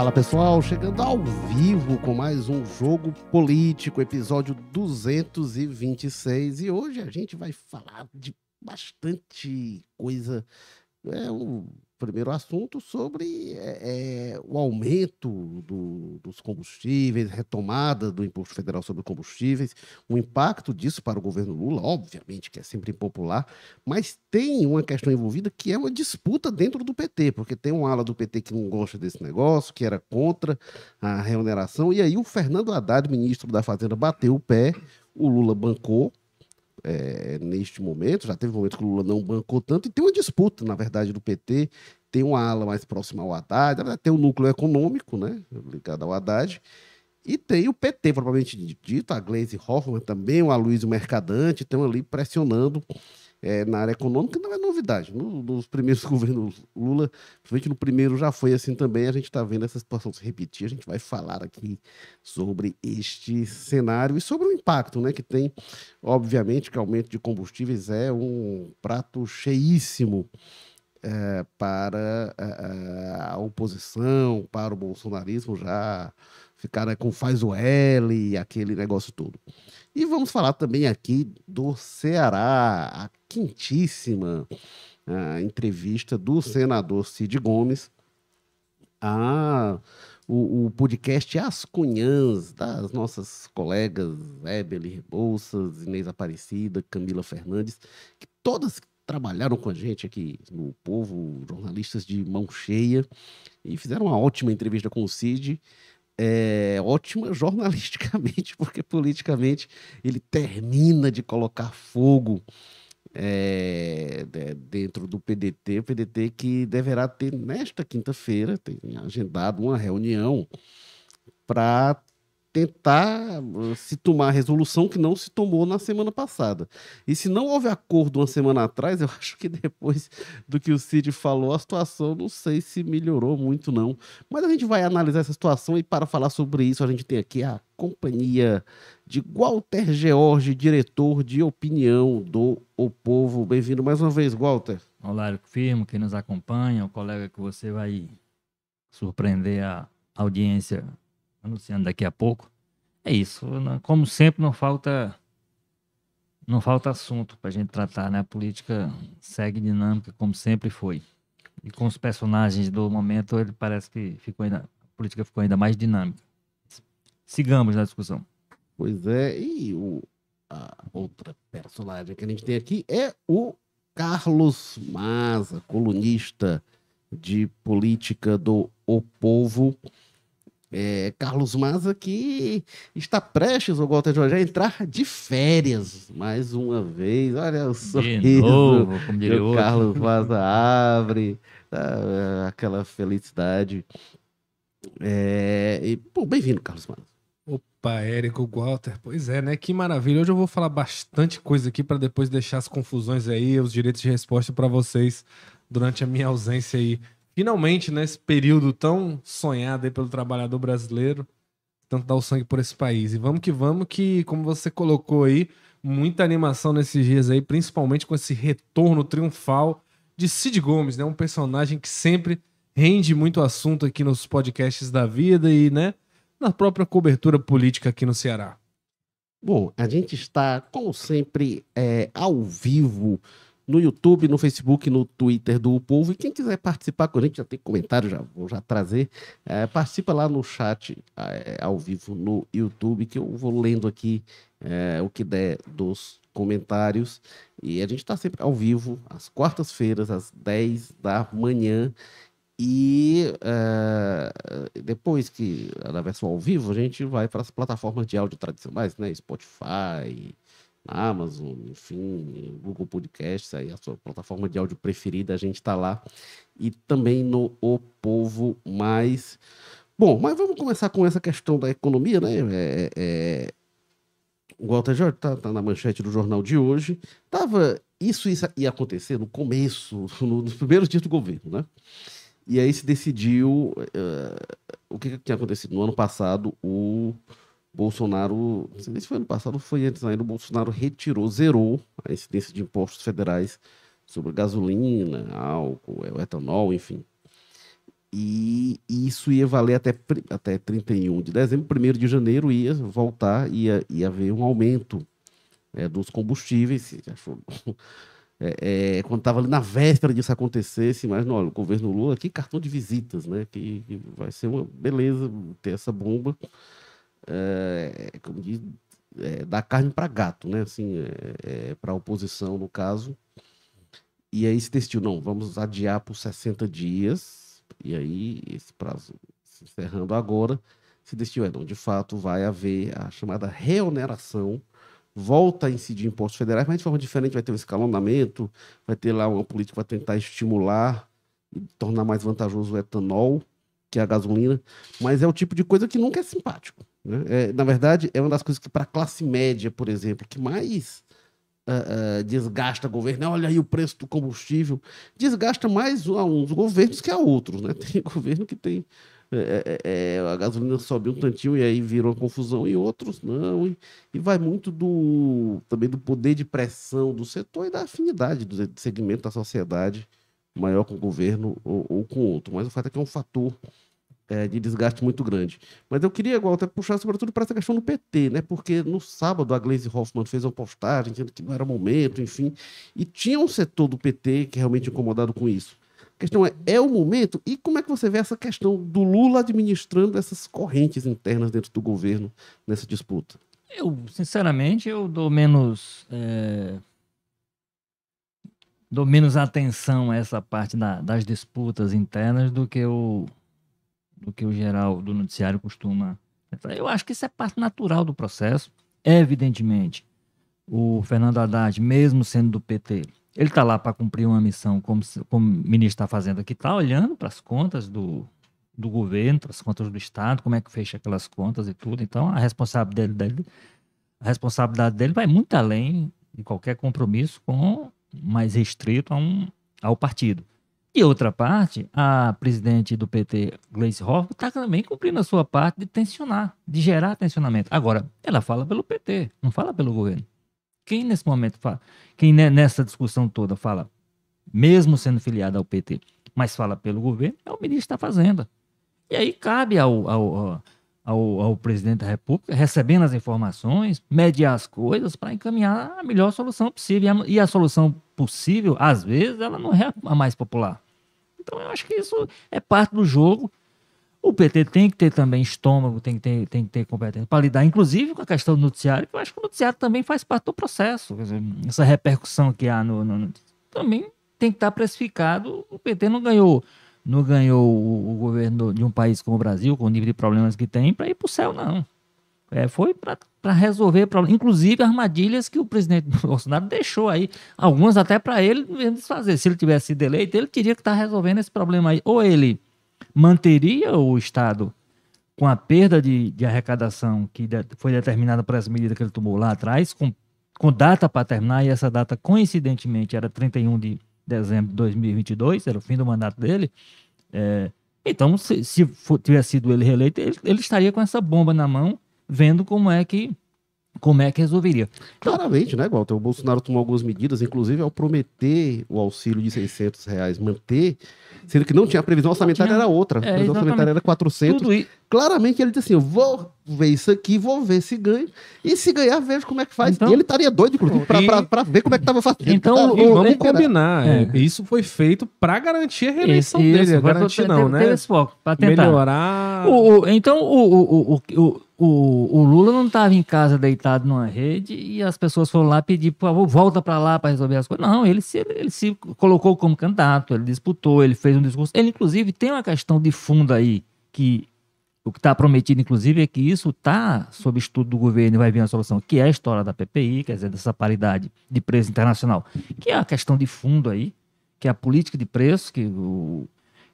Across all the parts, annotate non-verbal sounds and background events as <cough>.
Fala pessoal, chegando ao vivo com mais um jogo político, episódio 226. E hoje a gente vai falar de bastante coisa. É primeiro assunto sobre é, é, o aumento do, dos combustíveis, retomada do imposto federal sobre combustíveis, o impacto disso para o governo Lula, obviamente que é sempre impopular, mas tem uma questão envolvida que é uma disputa dentro do PT, porque tem uma ala do PT que não gosta desse negócio, que era contra a remuneração, e aí o Fernando Haddad, ministro da Fazenda, bateu o pé, o Lula bancou, é, neste momento. Já teve momentos que o Lula não bancou tanto, e tem uma disputa, na verdade, do PT. Tem uma ala mais próxima ao Haddad, tem o núcleo econômico, né, ligado ao Haddad, e tem o PT, propriamente dito, a Gleisi Hoffmann também, o Aloysio Mercadante, estão ali pressionando é, na área econômica não é novidade. No, nos primeiros <laughs> governos Lula, principalmente no primeiro já foi assim também, a gente está vendo essa situação se repetir. A gente vai falar aqui sobre este cenário e sobre o impacto né, que tem. Obviamente que o aumento de combustíveis é um prato cheíssimo é, para a, é, é, a, oposição, para o bolsonarismo já ficar né, com faz o L, aquele negócio todo. E vamos falar também aqui do Ceará, a quentíssima a entrevista do senador Cid Gomes a o, o, podcast As Cunhãs, das nossas colegas Ebeli Rebouças, Inês Aparecida, Camila Fernandes, que todas trabalharam com a gente aqui no Povo, jornalistas de mão cheia, e fizeram uma ótima entrevista com o Cid. É, ótima <laughs> jornalisticamente, porque politicamente ele termina de colocar fogo é, dentro do PDT, o PDT que deverá ter nesta quinta-feira, tem agendado uma reunião para tentar uh, se tomar a resolução que não se tomou na semana passada. E se não houve acordo uma semana atrás, eu <laughs> acho que depois do que o Cid falou, a situação não sei se melhorou muito não. Mas a gente vai analisar essa situação e para falar sobre isso a gente tem aqui a companhia de Walter George, diretor de opinião do O Povo. Bem-vindo mais uma vez, Walter. Olá, Firmo, quem nos acompanha, o colega que você vai surpreender a audiência anunciando daqui a pouco. É isso. Como sempre, não falta não falta assunto para a gente tratar, né? A política segue dinâmica como sempre foi. E com os personagens do momento, ele parece que ficou ainda, a política ficou ainda mais dinâmica. Sigamos na discussão. Pois é, e o, a outra personagem que a gente tem aqui é o Carlos Maza, colunista de política do O Povo. É, Carlos Maza que está prestes, o Walter Jorge, a entrar de férias mais uma vez. Olha o sorriso de novo, como o Carlos <laughs> Maza abre, tá, aquela felicidade. É, e, bom, bem-vindo, Carlos Maza. Opa, Érico Walter, pois é, né? Que maravilha. Hoje eu vou falar bastante coisa aqui para depois deixar as confusões aí, os direitos de resposta para vocês durante a minha ausência aí finalmente, nesse período tão sonhado aí pelo trabalhador brasileiro, tanto dar o sangue por esse país. E vamos que vamos, que, como você colocou aí, muita animação nesses dias aí, principalmente com esse retorno triunfal de Cid Gomes, né? Um personagem que sempre rende muito assunto aqui nos podcasts da vida e, né, na própria cobertura política aqui no Ceará. Bom, a gente está, como sempre, é, ao vivo no YouTube, no Facebook, no Twitter do Povo. E quem quiser participar com a gente, já tem comentário, já vou já trazer. É, participa lá no chat é, ao vivo no YouTube, que eu vou lendo aqui é, o que der dos comentários. E a gente está sempre ao vivo, às quartas-feiras, às 10 da manhã. E uh, depois que na versão ao vivo, a gente vai para as plataformas de áudio tradicionais, né? Spotify, Amazon, enfim, Google Podcasts, aí a sua plataforma de áudio preferida, a gente está lá. E também no O Povo Mais. Bom, mas vamos começar com essa questão da economia, né? É, é... O Walter Jorge está tá na manchete do jornal de hoje. Tava, isso, isso ia acontecer no começo, <laughs> no, nos primeiros dias do governo, né? E aí se decidiu uh, o que, que tinha acontecido no ano passado, o Bolsonaro, não sei se foi ano passado foi antes ainda, o Bolsonaro retirou, zerou a incidência de impostos federais sobre gasolina, álcool, é, etanol, enfim. e isso ia valer até, até 31 de dezembro, 1 de janeiro ia voltar, ia, ia haver um aumento é, dos combustíveis. <laughs> É, é, quando estava ali na véspera disso acontecesse, mas não, olha, o governo Lula aqui, cartão de visitas, né? Que, que vai ser uma beleza ter essa bomba. É, como diz, é, dar carne para gato, né? Assim, é, é para a oposição, no caso. E aí se decidiu, não, vamos adiar por 60 dias. E aí, esse prazo se encerrando agora, se decidiu, é, não, de fato, vai haver a chamada reoneração volta a incidir impostos federais, mas de forma diferente, vai ter um escalonamento, vai ter lá uma política para tentar estimular e tornar mais vantajoso o etanol, que é a gasolina, mas é o tipo de coisa que nunca é simpático. Né? É, na verdade, é uma das coisas que, para a classe média, por exemplo, que mais uh, uh, desgasta o governo, olha aí o preço do combustível, desgasta mais a uns governos que a outros. Né? <laughs> Tem governo que tem é, é, é, a gasolina sobe um tantinho e aí virou confusão, e outros não. E, e, vai muito do também do poder de pressão do setor e da afinidade do segmento da sociedade maior com o governo ou, ou com outro. Mas o fato é que é um fator é, de desgaste muito grande. Mas eu queria, até puxar sobretudo para essa questão do PT, né? Porque no sábado a Gleisi Hoffmann fez uma postagem dizendo que não era momento, enfim. E tinha um setor do PT que realmente incomodado com isso. A questão é, é o momento? E como é que você vê essa questão do Lula administrando essas correntes internas dentro do governo nessa disputa? Eu, sinceramente, eu dou menos. É... Dou menos atenção a essa parte da, das disputas internas do que o, do que o geral do noticiário costuma. Eu acho que isso é parte natural do processo. Evidentemente, o Fernando Haddad, mesmo sendo do PT, ele está lá para cumprir uma missão, como, como o ministro está fazendo aqui, está olhando para as contas do, do governo, para as contas do Estado, como é que fecha aquelas contas e tudo. Então, a responsabilidade dele, a responsabilidade dele vai muito além de qualquer compromisso com mais restrito a um, ao partido. E outra parte, a presidente do PT, Gleice Hoffmann, está também cumprindo a sua parte de tensionar, de gerar tensionamento. Agora, ela fala pelo PT, não fala pelo governo. Quem nesse momento fala, quem nessa discussão toda fala, mesmo sendo filiado ao PT, mas fala pelo governo, é o ministro da Fazenda. E aí cabe ao, ao, ao, ao presidente da República, recebendo as informações, mediar as coisas para encaminhar a melhor solução possível. E a, solução possível, às vezes, ela não é a mais popular. Então, eu acho que isso é parte do jogo o PT tem que ter também estômago, tem que ter, tem que ter competência para lidar, inclusive com a questão do noticiário, que eu acho que o noticiário também faz parte do processo. Dizer, essa repercussão que há no, no, também tem que estar precificado. O PT não ganhou não ganhou o, o governo de um país como o Brasil, com o nível de problemas que tem, para ir para o céu, não. É, foi para resolver problemas, inclusive armadilhas que o presidente <laughs> Bolsonaro deixou aí, algumas até para ele desfazer. Se ele tivesse sido eleito, ele teria que estar resolvendo esse problema aí. Ou ele manteria o Estado com a perda de, de arrecadação que de, foi determinada por essa medida que ele tomou lá atrás, com, com data para terminar, e essa data, coincidentemente, era 31 de dezembro de 2022, era o fim do mandato dele. É, então, se, se for, tivesse sido ele reeleito, ele, ele estaria com essa bomba na mão, vendo como é que como é que resolveria? Então, Claramente, né, Walter? O Bolsonaro tomou algumas medidas, inclusive ao prometer o auxílio de 600 reais, manter, sendo que não tinha a previsão orçamentária, tinha... era outra. É, a previsão orçamentária era 400. Tudo Claramente ele disse assim: eu vou ver isso aqui, vou ver se ganha. E se ganhar, vejo como é que faz. Então, e ele estaria doido, inclusive, para ver como é que estava fazendo. Então, e vamos combinar. É. Isso foi feito para garantir a reeleição isso, dele. Isso, garantir não, né? Esse foco, tentar. Melhorar. O, o, então, o, o, o, o, o Lula não estava em casa deitado numa rede e as pessoas foram lá pedir, por favor, volta para lá para resolver as coisas. Não, ele se, ele se colocou como candidato, ele disputou, ele fez um discurso. Ele, inclusive, tem uma questão de fundo aí que o que está prometido, inclusive, é que isso está sob estudo do governo e vai vir uma solução, que é a história da PPI, quer dizer, dessa paridade de preço internacional, que é a questão de fundo aí, que é a política de preço, que o,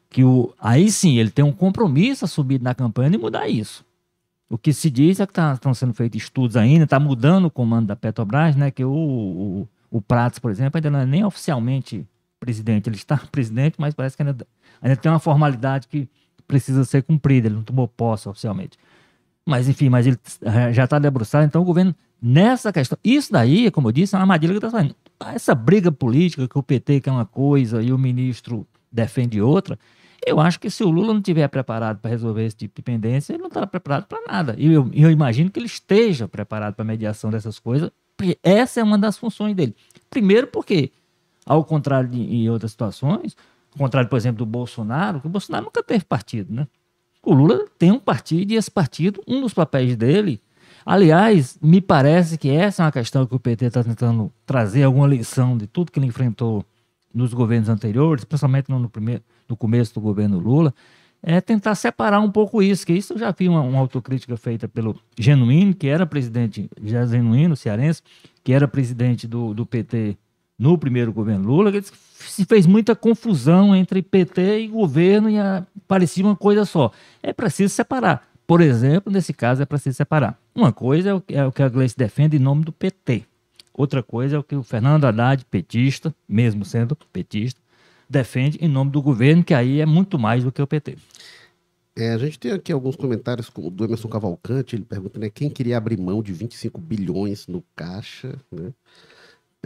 que o aí sim ele tem um compromisso assumido na campanha de mudar isso. O que se diz é que tá, estão sendo feitos estudos ainda, está mudando o comando da Petrobras, né? Que o, o, o Pratos, por exemplo, ainda não é nem oficialmente presidente. Ele está <laughs> presidente, mas parece que ainda, ainda tem uma formalidade que precisa ser cumprida. Ele não tomou posse oficialmente. Mas, enfim, mas ele já está debruçado. Então, o governo, nessa questão. Isso daí, como eu disse, é uma armadilha que está saindo. Essa briga política que o PT quer uma coisa e o ministro defende outra Eu acho que se o Lula não estiver preparado para resolver esse tipo de pendência, ele não está preparado para nada. E eu, eu imagino que ele esteja preparado para a mediação dessas coisas, porque essa é uma das funções dele. Primeiro, porque, ao contrário de em outras situações, ao contrário, por exemplo, do Bolsonaro, que o Bolsonaro nunca teve partido, né? O Lula tem um partido e esse partido, um dos papéis dele. Aliás, me parece que essa é uma questão que o PT está tentando trazer alguma lição de tudo que ele enfrentou nos governos anteriores, principalmente no, primeiro, no começo do governo Lula, é tentar separar um pouco isso, que isso eu já vi uma, uma autocrítica feita pelo Genuíno, que era presidente, já Genuíno, cearense, que era presidente do, do PT no primeiro governo Lula, que se fez muita confusão entre PT e governo e a, parecia uma coisa só. É preciso separar. Por exemplo, nesse caso é preciso separar. Uma coisa é o, é o que a Gleice defende em nome do PT. Outra coisa é o que o Fernando Haddad, petista, mesmo sendo petista, defende em nome do governo, que aí é muito mais do que o PT. É, a gente tem aqui alguns comentários do Emerson Cavalcante, ele pergunta né, quem queria abrir mão de 25 bilhões no caixa, né?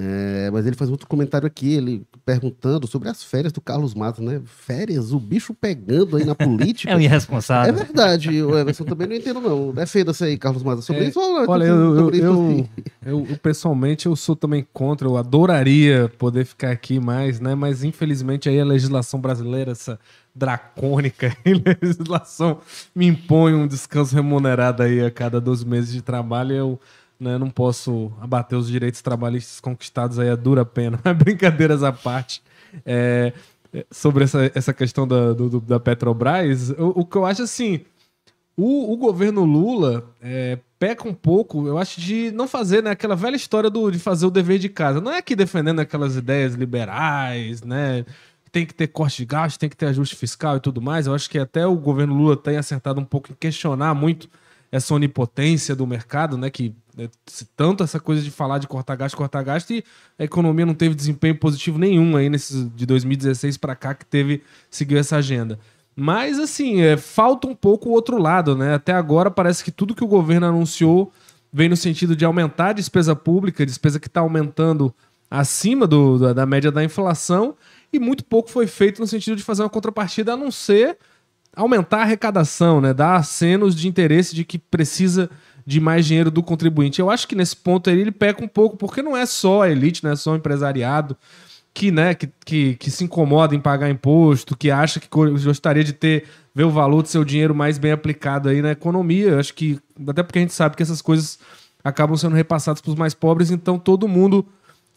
É, mas ele faz outro comentário aqui, ele perguntando sobre as férias do Carlos Matos, né? Férias, o bicho pegando aí na política. é um irresponsável. É verdade, o Everson também não entendo, não. Defenda-se aí, Carlos Matos, sobre É, isso ou Olha, eu, eu, sobre isso, eu, assim? eu- eu, pessoalmente eu sou também contra, eu adoraria poder ficar aqui mais, né? Mas infelizmente aí a legislação brasileira, essa dracônica <laughs> legislação, me impõe um descanso remunerado aí a cada 12 meses de trabalho eu né, não posso abater os direitos trabalhistas conquistados aí a dura pena. <laughs> Brincadeiras à parte. É, é, sobre essa, essa questão da, do- da Petrobras, o, o que eu acho assim, o, o governo Lula é, peca um pouco, eu acho, de não fazer né, aquela velha história do, de fazer o dever de casa. Não é aqui defendendo aquelas ideias liberais, né? Tem que ter corte de gasto, tem que ter ajuste fiscal e tudo mais. Eu acho que até o governo Lula tem acertado um pouco em questionar muito essa onipotência do mercado, né? Que né, tanto essa coisa de falar de cortar gasto, cortar gasto, e a economia não teve desempenho positivo nenhum aí nesses de 2016 para cá que teve seguiu essa agenda. Mas assim, é, falta um pouco o outro lado, né? Até agora parece que tudo que o governo anunciou vem no sentido de aumentar a despesa pública, despesa que está aumentando acima do- da, da média da inflação, e muito pouco foi feito no sentido de fazer uma contrapartida, a não ser aumentar a arrecadação, né? Dar acenos de interesse de que precisa de mais dinheiro do contribuinte. Eu acho que nesse ponto aí ele peca um pouco, porque não é só a elite, não é só o empresariado que, né, que, que, que se incomoda em pagar imposto, que acha que gostaria de ter ver o valor do seu dinheiro mais bem aplicado aí na economia. Eu acho que até porque a gente sabe que essas coisas acabam sendo repassadas para os mais pobres, então todo mundo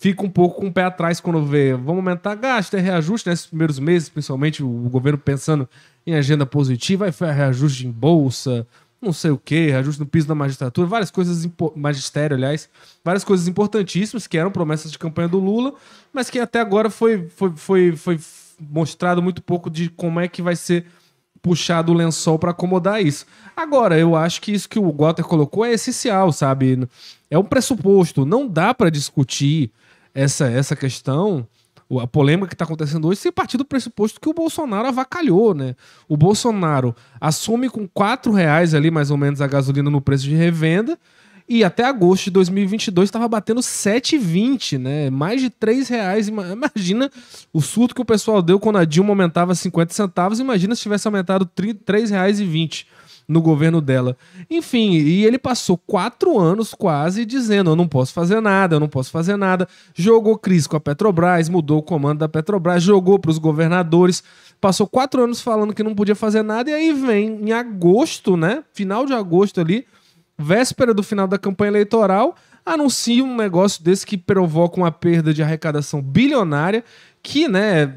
fica um pouco com o pé atrás quando vê, vamos aumentar gasto, é reajuste nesses primeiros meses, principalmente o, governo pensando em agenda positiva, aí foi reajuste em bolsa, não sei o que, reajuste no piso da magistratura, várias coisas, magistério, aliás, várias coisas importantíssimas que eram promessas de campanha do Lula, mas que até agora foi, foi, foi, foi mostrado muito pouco de como é que vai ser puxado o lençol para acomodar isso. Agora, eu acho que isso que o Walter colocou é essencial, sabe? É um pressuposto. Não dá para discutir essa, essa questão, a polêmica que está acontecendo hoje, sem partir do pressuposto que o Bolsonaro avacalhou, né? O Bolsonaro assume com quatro reais ali, mais ou menos, a gasolina no preço de revenda, e até agosto de 2022 estava batendo 7,20, né? Mais de 3 reais. Ima- Imagina o surto que o pessoal deu quando a Dilma aumentava 50 centavos. Imagina se tivesse aumentado R$ 3,20 no governo dela. Enfim, e ele passou quatro anos quase dizendo: eu não posso fazer nada, eu não posso fazer nada. Jogou crise com a Petrobras, mudou o comando da Petrobras, jogou para os governadores. Passou quatro anos falando que não podia fazer nada, e aí vem em agosto, né? Final de agosto ali, véspera do final da campanha eleitoral, anuncia um negócio desse que provoca uma perda de arrecadação bilionária, que, né,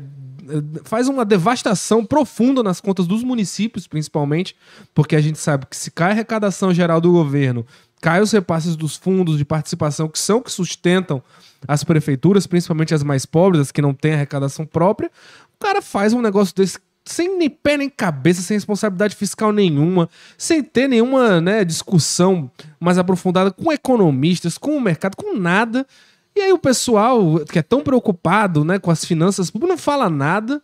faz uma devastação profunda nas contas dos municípios, principalmente, porque a gente sabe que se cai a arrecadação geral do governo, cai os repasses dos fundos de participação, que são que sustentam as prefeituras, principalmente as mais pobres, as que não têm arrecadação própria, o cara faz um negócio desse sem nem pé nem cabeça, sem responsabilidade fiscal nenhuma, sem ter nenhuma né, discussão mais aprofundada com economistas, com o mercado, com nada. E aí o pessoal que é tão preocupado né, com as finanças públicas não fala nada,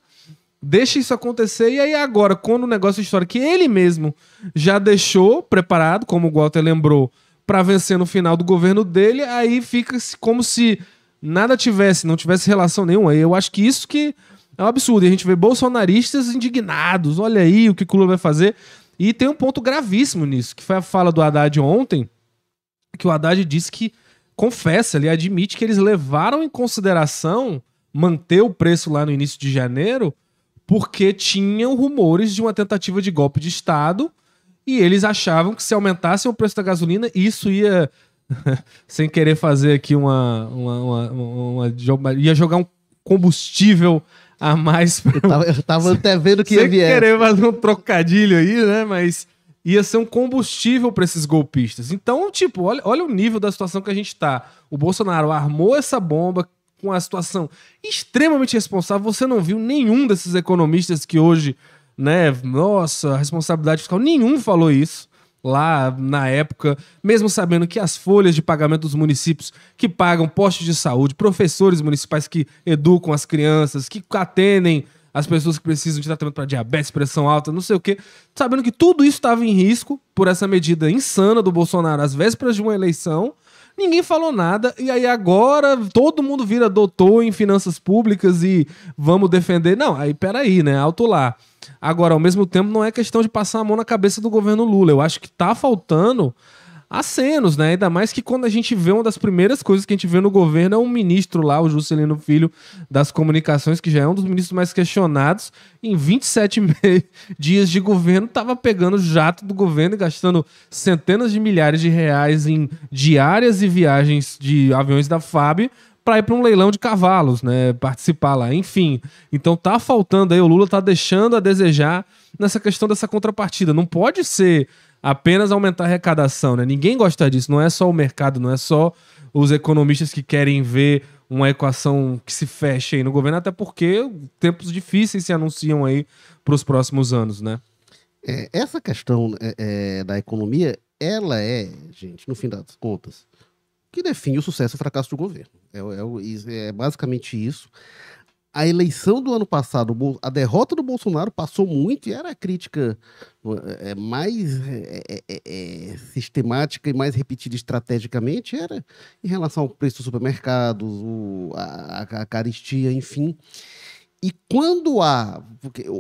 deixa isso acontecer. E aí agora, quando o negócio histórico que ele mesmo já deixou preparado, como o Walter lembrou, para vencer no final do governo dele, aí fica como se nada tivesse, não tivesse relação nenhuma. E eu acho que isso que É um absurdo. E a gente vê bolsonaristas indignados. Olha aí o que o Lula vai fazer. E tem um ponto gravíssimo nisso, que foi a fala do Haddad ontem, que o Haddad disse que confessa, ele admite que eles levaram em consideração manter o preço lá no início de janeiro, porque tinham rumores de uma tentativa de golpe de Estado e eles achavam que se aumentassem o preço da gasolina, isso ia, <laughs> sem querer fazer aqui uma, uma, uma, uma ia jogar um combustível a mais. Eu tava, eu tava até vendo que ia Sem querer fazer um trocadilho aí, né? Mas ia ser um combustível para esses golpistas. Então, tipo, olha, olha o nível da situação que a gente tá. O Bolsonaro armou essa bomba com a situação extremamente responsável. Você não viu nenhum desses economistas que hoje, né, nossa, responsabilidade fiscal, nenhum falou isso lá na época, mesmo sabendo que as folhas de pagamento dos municípios que pagam postos de saúde, professores municipais que educam as crianças, que atendem as pessoas que precisam de tratamento para diabetes, pressão alta, não sei o quê, sabendo que tudo isso estava em risco por essa medida insana do Bolsonaro às vésperas de uma eleição, ninguém falou nada, e aí agora todo mundo vira doutor em finanças públicas e vamos defender. Não, aí peraí, né? Alto lá. Agora, ao mesmo tempo, não é questão de passar a mão na cabeça do governo Lula. Eu acho que tá faltando acenos, né? Ainda mais que quando a gente vê uma das primeiras coisas que a gente vê no governo é um ministro lá, o Juscelino Filho, das comunicações, que já é um dos ministros mais questionados, em 27 <laughs> dias de governo, tava pegando jato do governo e gastando centenas de milhares de reais em diárias e viagens de aviões da FAB para ir para um leilão de cavalos, né? Participar lá, enfim. Então tá faltando aí, o Lula tá deixando a desejar nessa questão dessa contrapartida. Não pode ser apenas aumentar a arrecadação, né? Ninguém gosta disso, não é só o mercado, não é só os economistas que querem ver uma equação que se feche aí no governo, até porque tempos difíceis se anunciam aí para os próximos anos, né? É, essa questão é, é, da economia, ela é, gente, no fim das contas, que define o sucesso e o fracasso do governo. É, é, é basicamente isso a eleição do ano passado, a derrota do Bolsonaro passou muito e era a crítica é, mais é, é, é, é, sistemática e mais repetida estrategicamente era em relação ao preço dos supermercados, o, a, a caristia, enfim. E quando há,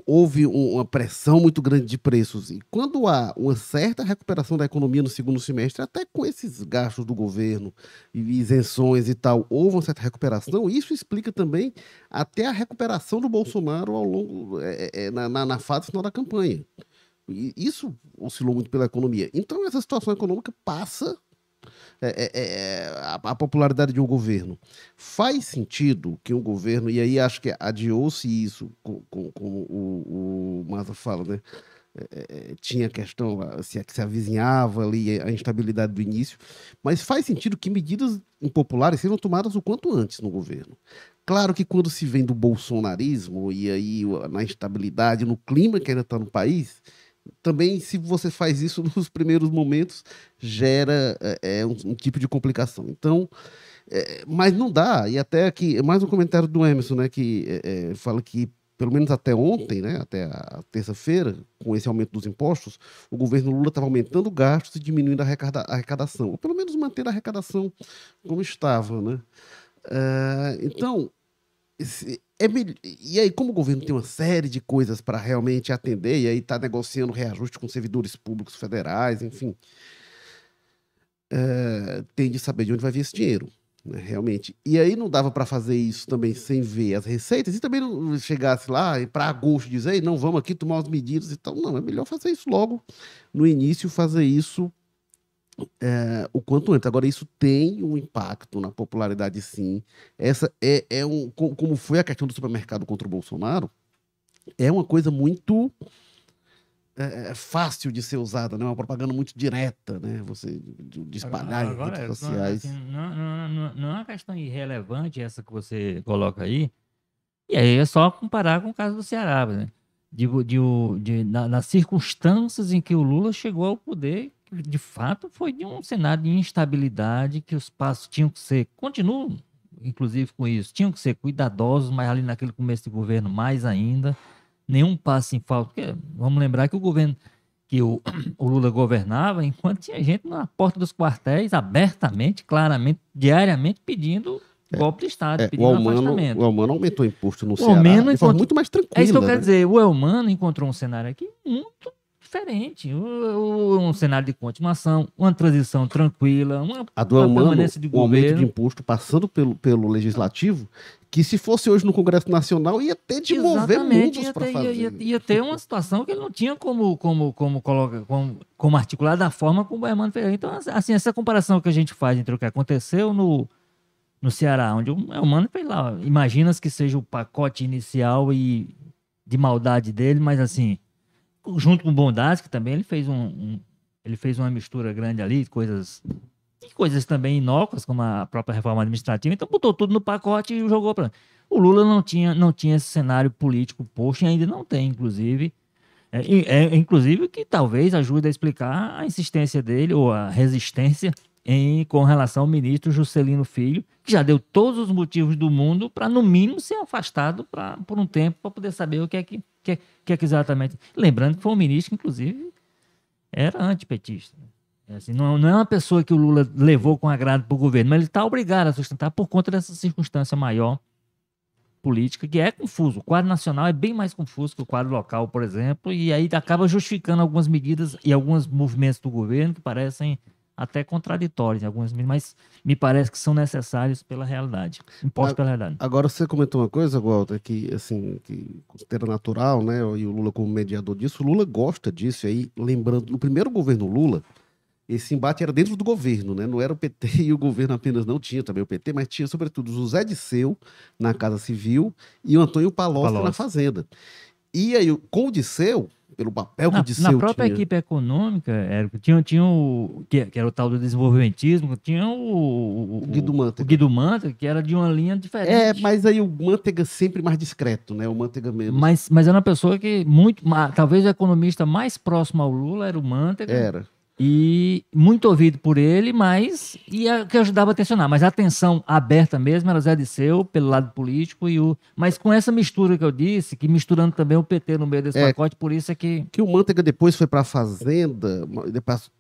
houve uma pressão muito grande de preços, e quando há uma certa recuperação da economia no segundo semestre, até com esses gastos do governo isenções e tal, houve uma certa recuperação, isso explica também até a recuperação do Bolsonaro ao longo, é, é, na, na, na fase final da campanha. E isso oscilou muito pela economia. Então, essa situação econômica passa é, é, é, a, a, popularidade de um governo. Faz sentido que um governo, e aí acho que adiou-se isso, como com, com, o, o Maza fala, né? É, é, tinha questão se, se avizinhava ali a instabilidade do início, mas faz sentido que medidas impopulares sejam tomadas o quanto antes no governo. Claro que quando se vem do bolsonarismo e aí na instabilidade, no clima que ainda está no país, também, se você faz isso <laughs> nos primeiros momentos, gera é, é, um, um, tipo de complicação. Então, é, mas não dá. E até aqui, mais um comentário do Emerson, né, que é, é, fala que pelo menos até ontem, né, até a terça-feira, com esse aumento dos impostos, o governo Lula estava aumentando gastos e diminuindo a arrecadação, ou pelo menos mantendo a arrecadação como estava, né? Uh, então, esse, é e aí, como o governo tem uma série de coisas para realmente atender, e aí está negociando reajuste com servidores públicos federais, enfim, é, tem de saber de onde vai vir esse dinheiro, né, realmente. E aí não dava para fazer isso também sem ver as receitas, e também não chegasse lá e para agosto dizer, não, vamos aqui tomar as medidas e tal. Não, é melhor fazer isso logo no início, fazer isso é, o quanto antes. Agora, isso tem um impacto na popularidade, sim. Essa é, é um. Como foi a questão do supermercado contra o Bolsonaro, é uma coisa muito é, é fácil de ser usada, né? uma propaganda muito direta, né? Você de espalhar Agora, em redes sociais. Assim, não, não, não, não é uma questão irrelevante essa que você coloca aí. E aí é só comparar com o caso do Ceará, né? De, de, de, de nas circunstâncias em que o Lula chegou ao poder de fato foi de um cenário de instabilidade que os passos tinham que ser, continuam inclusive com isso, tinham que ser cuidadosos, mas ali naquele começo de governo mais ainda, nenhum passo em falta. Porque, vamos lembrar que o governo que o, o Lula governava, enquanto tinha gente na porta dos quartéis, abertamente, claramente, diariamente pedindo golpe de Estado, É, o pedindo Almano, afastamento. o Almano aumentou o imposto no O Ceará forma encontrou- muito mais tranquila. É isso que eu né? quero dizer. O Elmano encontrou um cenário aqui muito diferente. O- Um cenário de continuação, uma transição tranquila, uma, A do uma de o aumento de imposto passando pelo, pelo legislativo, que se fosse hoje no Congresso Nacional, ia ter de mover Exatamente, mundos ia para fazer. ia, ia- ter uma situação que ele não tinha como, como, como, coloca, como, como articular da forma como o Hermano fez. Então, assim, essa comparação que a gente faz entre o que aconteceu no, no Ceará, onde o Hermano fez lá, imaginas que seja o pacote inicial e de maldade dele, mas assim, junto com bondade, que também ele fez um, um- ele fez uma mistura grande ali, coisas e coisas também inócuas, como a própria reforma administrativa, então botou tudo no pacote e jogou para o Lula não tinha, não tinha esse cenário político posto e ainda não tem, inclusive. É, é, inclusive que talvez ajude a explicar a insistência dele ou a resistência em, com relação ao ministro Juscelino Filho, que já deu todos os motivos do mundo para, no mínimo, ser afastado pra, por um tempo para poder saber o que é que, que, é- que é que exatamente. Lembrando que foi um ministro que, inclusive, era antipetista. É assim, não, não é uma pessoa que o Lula levou com agrado para o governo, mas ele está obrigado a sustentar por conta dessa circunstância maior política, que é confuso. O quadro nacional é bem mais confuso que o quadro local, por exemplo, e aí acaba justificando algumas medidas e alguns movimentos do governo que parecem até contraditórios, algumas, mas me parece que são necessários pela realidade, impostos pela realidade. Agora você comentou uma coisa, Walter, que assim, que considera natural, né? E o Lula como mediador disso, o Lula gosta disso. E aí, lembrando, no primeiro governo Lula, esse embate era dentro do governo, né? Não era o PT <laughs> e o governo apenas, não tinha também o PT, mas tinha, sobretudo, o José Disseu na Casa Civil e o Antônio Palocci, na Palocci. Fazenda. E aí, com o Disseu, pelo papel que Na, o na própria tinha... equipe econômica, Érico, tinha, tinha o. Que, que era o tal do desenvolvimentismo, tinha o. O Guido o Mantega. Guido Mantega, que era de uma linha diferente. É, mas aí o Mantega sempre mais discreto, né? O Mantega menos. Mas, mas era uma pessoa que muito. Talvez o economista mais próximo ao Lula era o Mantega. Era. E muito ouvido por ele, mas. E a, que ajudava a tensionar. Mas a atenção aberta mesmo era Zé Disseu, pelo lado político, e o. Mas com essa mistura que eu disse, que misturando também o PT no meio desse É. pacote, por isso é que. Que o Manteiga depois foi para a Fazenda, depois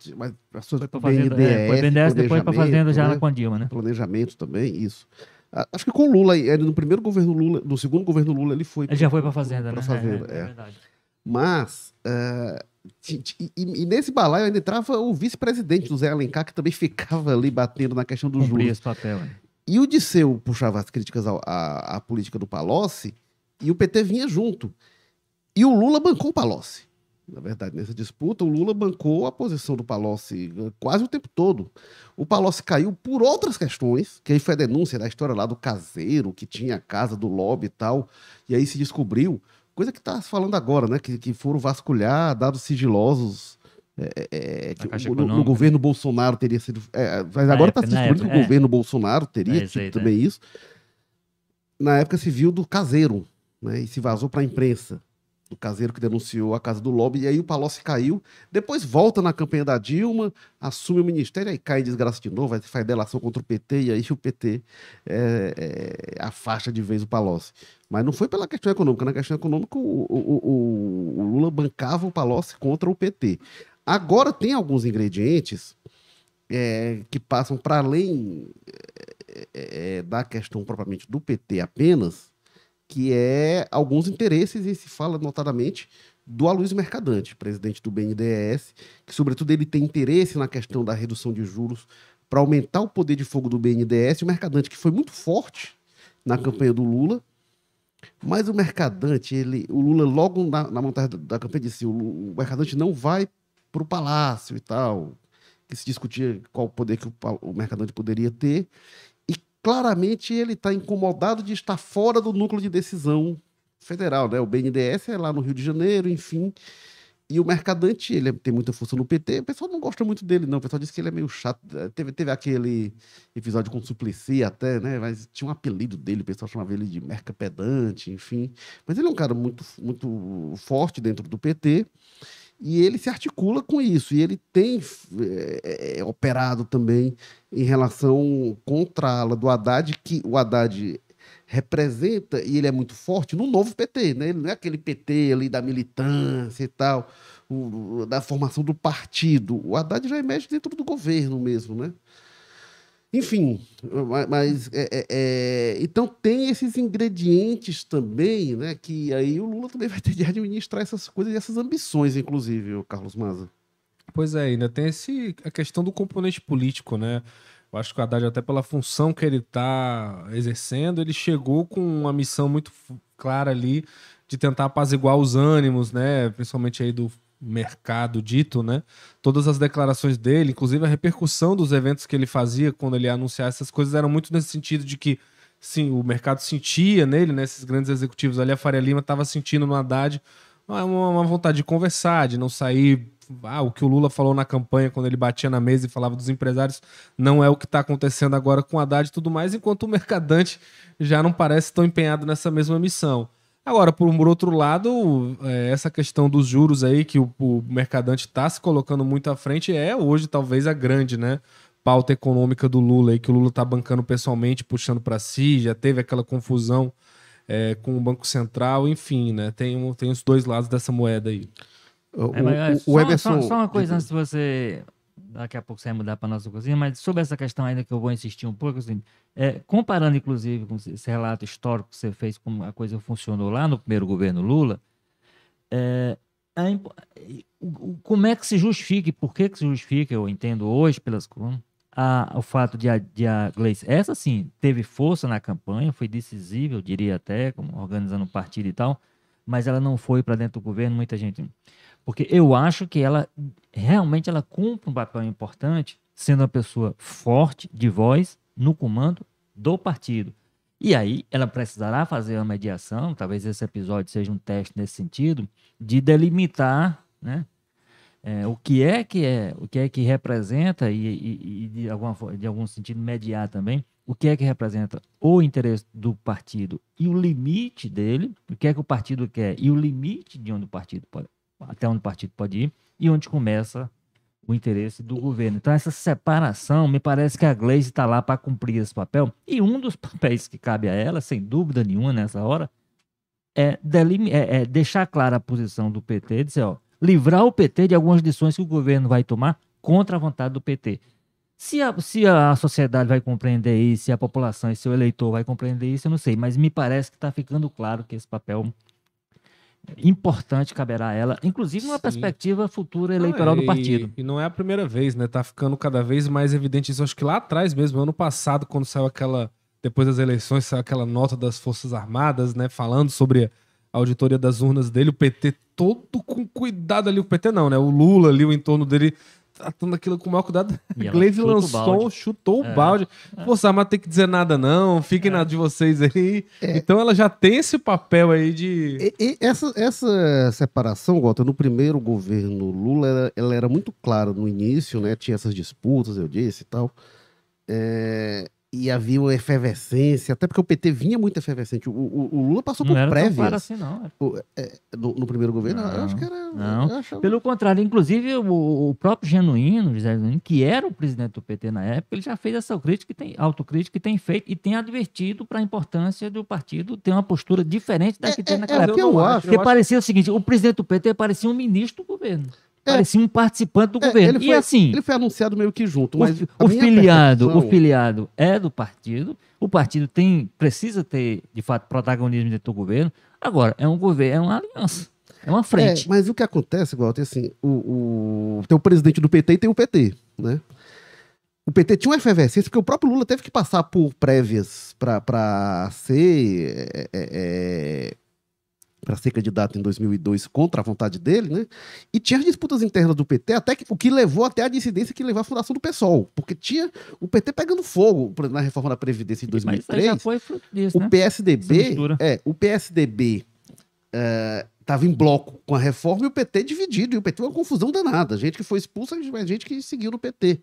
passou Foi para fazenda, é, foi BNDES, depois para fazenda já né? com a Dilma, né? planejamento também, isso. A- Acho que com o Lula, ele, no primeiro governo Lula, no segundo governo Lula, ele foi. Ele já foi para fazenda, pra né? fazenda, é, é é. verdade. Mas, ti- e, e nesse balaio ainda entrava o vice-presidente, o Zé Alencar, que também ficava ali batendo na questão dos Cumpria juros. esse papel. né? E o Disseu puxava as críticas ao- à, à política do Palocci e o PT vinha junto. E o Lula bancou o Palocci. Na verdade, nessa disputa, o Lula bancou a posição do Palocci eh, quase o tempo todo. O Palocci caiu por outras questões, que aí foi a denúncia da história lá do caseiro, que tinha a casa do lobby e tal, e aí se descobriu, coisa que está falando agora, né? Que, que foram vasculhar dados sigilosos. é, é, Caixa o- no, no governo Bolsonaro teria sido. é, mas Na agora está se descobrindo que o é. governo Bolsonaro teria É, tido também isso. Na época se viu do caseiro, né? E se vazou para a imprensa. Do caseiro que denunciou a casa do lobby, e aí o Palocci caiu. Depois volta na campanha da Dilma, assume o ministério, aí cai em desgraça de novo, faz delação contra o PT, e aí o PT é, é, afasta de vez o Palocci. Mas não foi pela questão econômica. Na questão econômica, o, o- o- o Lula bancava o Palocci contra o PT. Agora tem alguns ingredientes é, que passam para além é, é, da questão propriamente do PT apenas, que é alguns interesses, e se fala notadamente do Aloysio Mercadante, presidente do BNDES, que sobretudo ele tem interesse na questão da redução de juros para aumentar o poder de fogo do BNDES, o Mercadante que foi muito forte na campanha do Lula, mas o Mercadante, ele, o Lula logo na, na montagem da, da campanha disse, o, o Mercadante não vai para o palácio e tal, que se discutia qual o poder que o, o Mercadante poderia ter, claramente ele está incomodado de estar fora do núcleo de decisão federal, né? O BNDES é lá no Rio de Janeiro, enfim. E o Mercadante, ele é- tem muita força no PT. O pessoal não gosta muito dele, não. O pessoal diz que ele é meio chato. Eh, Teve, teve aquele episódio com o Suplicy até, né? Mas tinha um apelido dele, o pessoal chamava ele de Merca Pedante, enfim. Mas ele é um cara muito, muito forte dentro do PT. E ele se articula com isso. E ele tem eh, eh, operado também em relação contra a ala do Haddad, que o Haddad representa, e ele é muito forte, no novo PT, né? Ele não é aquele PT ali da militância e tal, o- da formação do partido. O Haddad já emerge dentro do governo mesmo, né? Enfim, ma- mas é, é, é, então tem esses ingredientes também, né? Que aí o Lula também <laughs> vai ter de administrar essas coisas e essas ambições, inclusive, o Carlos Maza. Pois é, ainda tem esse, a questão do componente político, né? Eu acho que o Haddad, até pela função que ele está exercendo, ele chegou com uma missão muito clara ali de tentar apaziguar os ânimos, né? Principalmente aí do mercado dito, né? Todas as declarações dele, inclusive a repercussão dos eventos que ele fazia quando ele ia anunciar essas coisas, eram muito nesse sentido de que, sim, o mercado sentia nele, né? Esses grandes executivos ali, a Faria Lima estava sentindo no Haddad uma, uma vontade de conversar, de não sair. Ah, o que o Lula falou na campanha quando ele batia na mesa e falava dos empresários não é o que está acontecendo agora com Haddad e tudo mais, enquanto o mercadante já não parece tão empenhado nessa mesma missão. Agora, por, outro lado, é, essa questão dos juros aí que o, o mercadante está se colocando muito à frente é hoje talvez a grande, né? Pauta econômica do Lula aí, que o Lula está bancando pessoalmente, puxando para si, já teve aquela confusão é, com o Banco Central, enfim, né? Tem, um- tem os dois lados dessa moeda aí. O, É, mas, o- só, o Emerson. só- só uma coisa antes de você. Daqui a pouco você vai mudar para nossa cozinha, mas sobre essa questão ainda que eu vou insistir um pouco, assim, é, comparando inclusive com esse relato histórico que você fez, como a coisa funcionou lá no primeiro governo Lula, é, a o- como é que se justifica e por que, que se justifica, eu entendo hoje, pelas a, o fato de a, de a Gleice, essa sim, teve força na campanha, foi decisiva, eu diria até, como organizando um partido e tal, mas ela não foi para dentro do governo, muita gente. Porque eu acho que ela realmente ela cumpre um papel importante, sendo uma pessoa forte de voz no comando do partido. E aí ela precisará fazer uma mediação, talvez esse episódio seja um teste nesse sentido, de delimitar, né? é, o que é que é, o que é que representa e, e- e de, alguma, de algum sentido mediar também o que é que representa o interesse do partido e o limite dele, o que é que o partido quer e o limite de onde o partido pode, até onde o partido pode ir e onde começa o interesse do governo. Então essa separação, me parece que a Gleisi está lá para cumprir esse papel e um dos <laughs> papéis que cabe a ela, sem dúvida nenhuma nessa hora, é, é- é deixar clara a posição do PT, dizer, ó, livrar o PT de algumas decisões que o governo vai tomar contra a vontade do PT. Se a, se a sociedade vai compreender isso, se a população e seu eleitor vai compreender isso, eu não sei, mas me parece que está ficando claro que esse papel importante caberá a ela, inclusive numa Sim. perspectiva futura eleitoral Ah, do e- partido. E não é a primeira vez, né? Tá ficando cada vez mais evidente isso. Acho que lá atrás mesmo, ano passado, quando saiu aquela. Depois das eleições, saiu aquela nota das Forças Armadas, né? Falando sobre a auditoria das urnas dele, o PT todo com cuidado ali. O PT não, né? O Lula ali, o entorno dele, tratando aquilo com o maior cuidado. E o lançou, balde. chutou É. o balde. Força Armada tem que dizer nada, não. Fiquem É. na de vocês aí. É. Então ela já tem esse papel aí de. E- e essa, essa separação, Walter, no primeiro governo Lula, ela, ela era muito clara no início, né? Tinha essas disputas, eu disse e tal. É, e havia uma efervescência, até porque o PT vinha muito efervescente. O, o- o Lula passou Não por prévias assim, não. no, no primeiro governo. eu acho Não, que era. não. eu achava- Pelo contrário, inclusive o, o próprio Genuíno, José Genuíno, que era o presidente do PT na época, ele já fez essa crítica, tem, autocrítica e tem feito e tem advertido para a importância do partido ter uma postura diferente da que É, tem é, naquela é o época. eu não acho. Porque eu parecia o seguinte: o presidente do PT parecia um ministro do governo. É. Parecia um participante do É, governo. ele E foi- assim, Ele foi anunciado meio que junto, o, mas o minha filiado, o percepção- filiado é do partido. O partido tem, precisa ter, de fato, protagonismo dentro do governo. Agora, é um governo, é uma aliança. É uma frente. É, mas o que acontece, Walter, assim, o, o, tem o presidente do PT e tem o PT, né? O PT tinha uma efervescência, porque o próprio Lula teve que passar por prévias para ser é, é, para ser candidato em 2002 contra a vontade dele, né? E tinha as disputas internas do PT, até que, o que levou até a dissidência que levou à fundação do PSOL, porque tinha o PT pegando fogo na reforma da Previdência Mas aí 2003. já foi disso, O né? PSDB, é, o PSDB estava em bloco com a reforma e o PT dividido. E o PT foi uma confusão danada. Gente que foi expulsa e gente que seguiu no PT.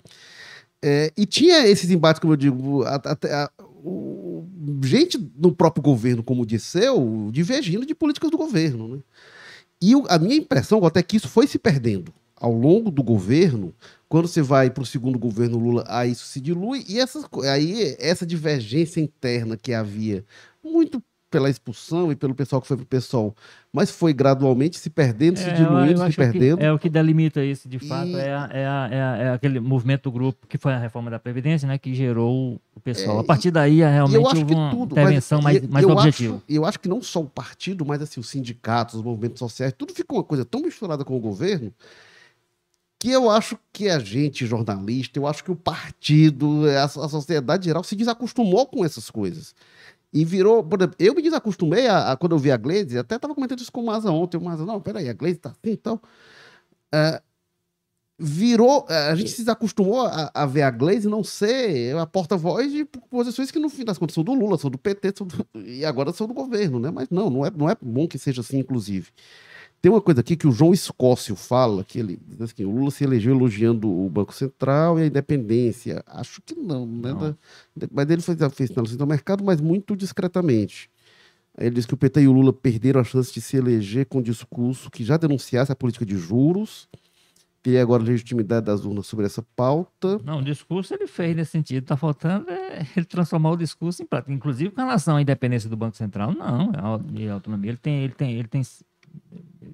É, e tinha esses embates, como eu digo, a- até a- o- gente no próprio governo, como Disseu, divergindo de políticas do governo. Né? E o- a minha impressão, até que isso foi se perdendo ao longo do governo. Quando você vai para o segundo governo Lula, aí isso se dilui. E essas, co- aí essa divergência interna que havia muito pela expulsão e pelo pessoal que foi pro pessoal, mas foi gradualmente se perdendo, se É, eu- diluindo, se perdendo. é o que delimita isso, de fato. E- É, a- é, a- é a- é aquele movimento do grupo que foi a reforma da Previdência, né? Que gerou o pessoal. É, a partir daí, é, realmente eu acho houve uma tudo, intervenção mas, mais, mais eu objetiva. Acho, eu acho que não só o partido, mas assim, os sindicatos, os movimentos sociais, tudo ficou uma coisa tão misturada com o governo que eu acho que a gente, jornalista, eu acho que o partido, a, a sociedade geral se desacostumou com essas coisas. E virou. por exemplo, eu me desacostumei a, a- quando eu vi a Glaze, até estava comentando isso com o Maza ontem. O Maza, não, peraí, a Glaze tá assim então. É, virou. A gente se desacostumou a, a ver a Glaze não ser a porta-voz de posições que, no fim das contas, são do Lula, são do PT, são do- <laughs> e agora são do governo, né? Mas não, não é, não é bom que seja assim, inclusive. Tem uma coisa aqui que o João Escócio fala, que ele diz assim, o Lula se elegeu elogiando o Banco Central e a independência. Acho que não, né? Não. Mas ele fez, fez sinalização do mercado, mas muito discretamente. Ele diz que o PT e o Lula perderam a chance de se eleger com um discurso que já denunciasse a política de juros, teria agora legitimidade das urnas sobre essa pauta. Não, o discurso ele fez nesse sentido. Está faltando é <laughs> ele transformar o discurso em prática. Inclusive com relação à independência do Banco Central, não. A au- e a autonomia, ele tem, ele tem, ele tem.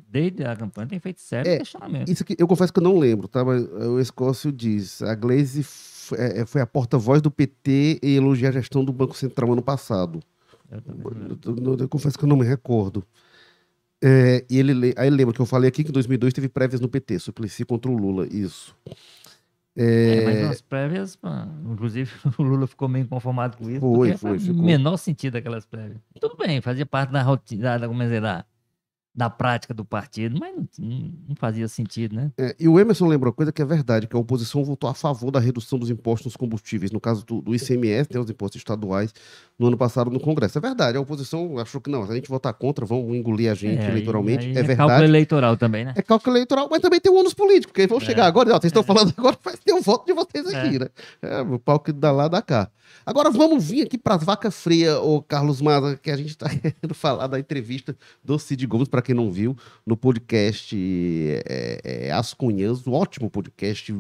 Desde a campanha tem feito sério É, questionamento. Isso que eu confesso que eu não lembro, tá? Mas o Escócio diz: a Glaze foi a porta-voz do PT e elogia a gestão do Banco Central ano passado. Eu. Eu, eu- eu confesso que eu não me recordo. É, e ele, le- aí ele lembra que eu falei aqui que em 2002 teve prévias no PT, Suplicy contra o Lula, isso. É, mas nas prévias, pô, inclusive <laughs> o Lula ficou meio inconformado com isso. Foi, foi, ficou. menor sentido aquelas prévias. Tudo bem, fazia parte da rotina, da, como é da, prática do partido, mas não, não- fazia sentido, né? É, e o Emerson lembrou uma coisa que é verdade, que a oposição votou a favor da redução dos impostos nos combustíveis, no caso do, do ICMS, né, os impostos estaduais, no ano passado no Congresso. É verdade, a oposição achou que não, se a gente votar contra, vão engolir a gente É, eleitoralmente. aí é Cálculo verdade. eleitoral também, né? É cálculo eleitoral, mas também tem o ônus político, porque vão É. chegar agora, ó, vocês estão falando agora, vai ter o voto de vocês aqui, É. né? É, o pau que dá lá, dá cá. Agora vamos vir aqui para as vacas frias, ô Carlos Maza, que a gente está <laughs> querendo falar da entrevista do Cid Gomes, para quem não viu, no podcast é, é, As Cunhãs, um ótimo podcast,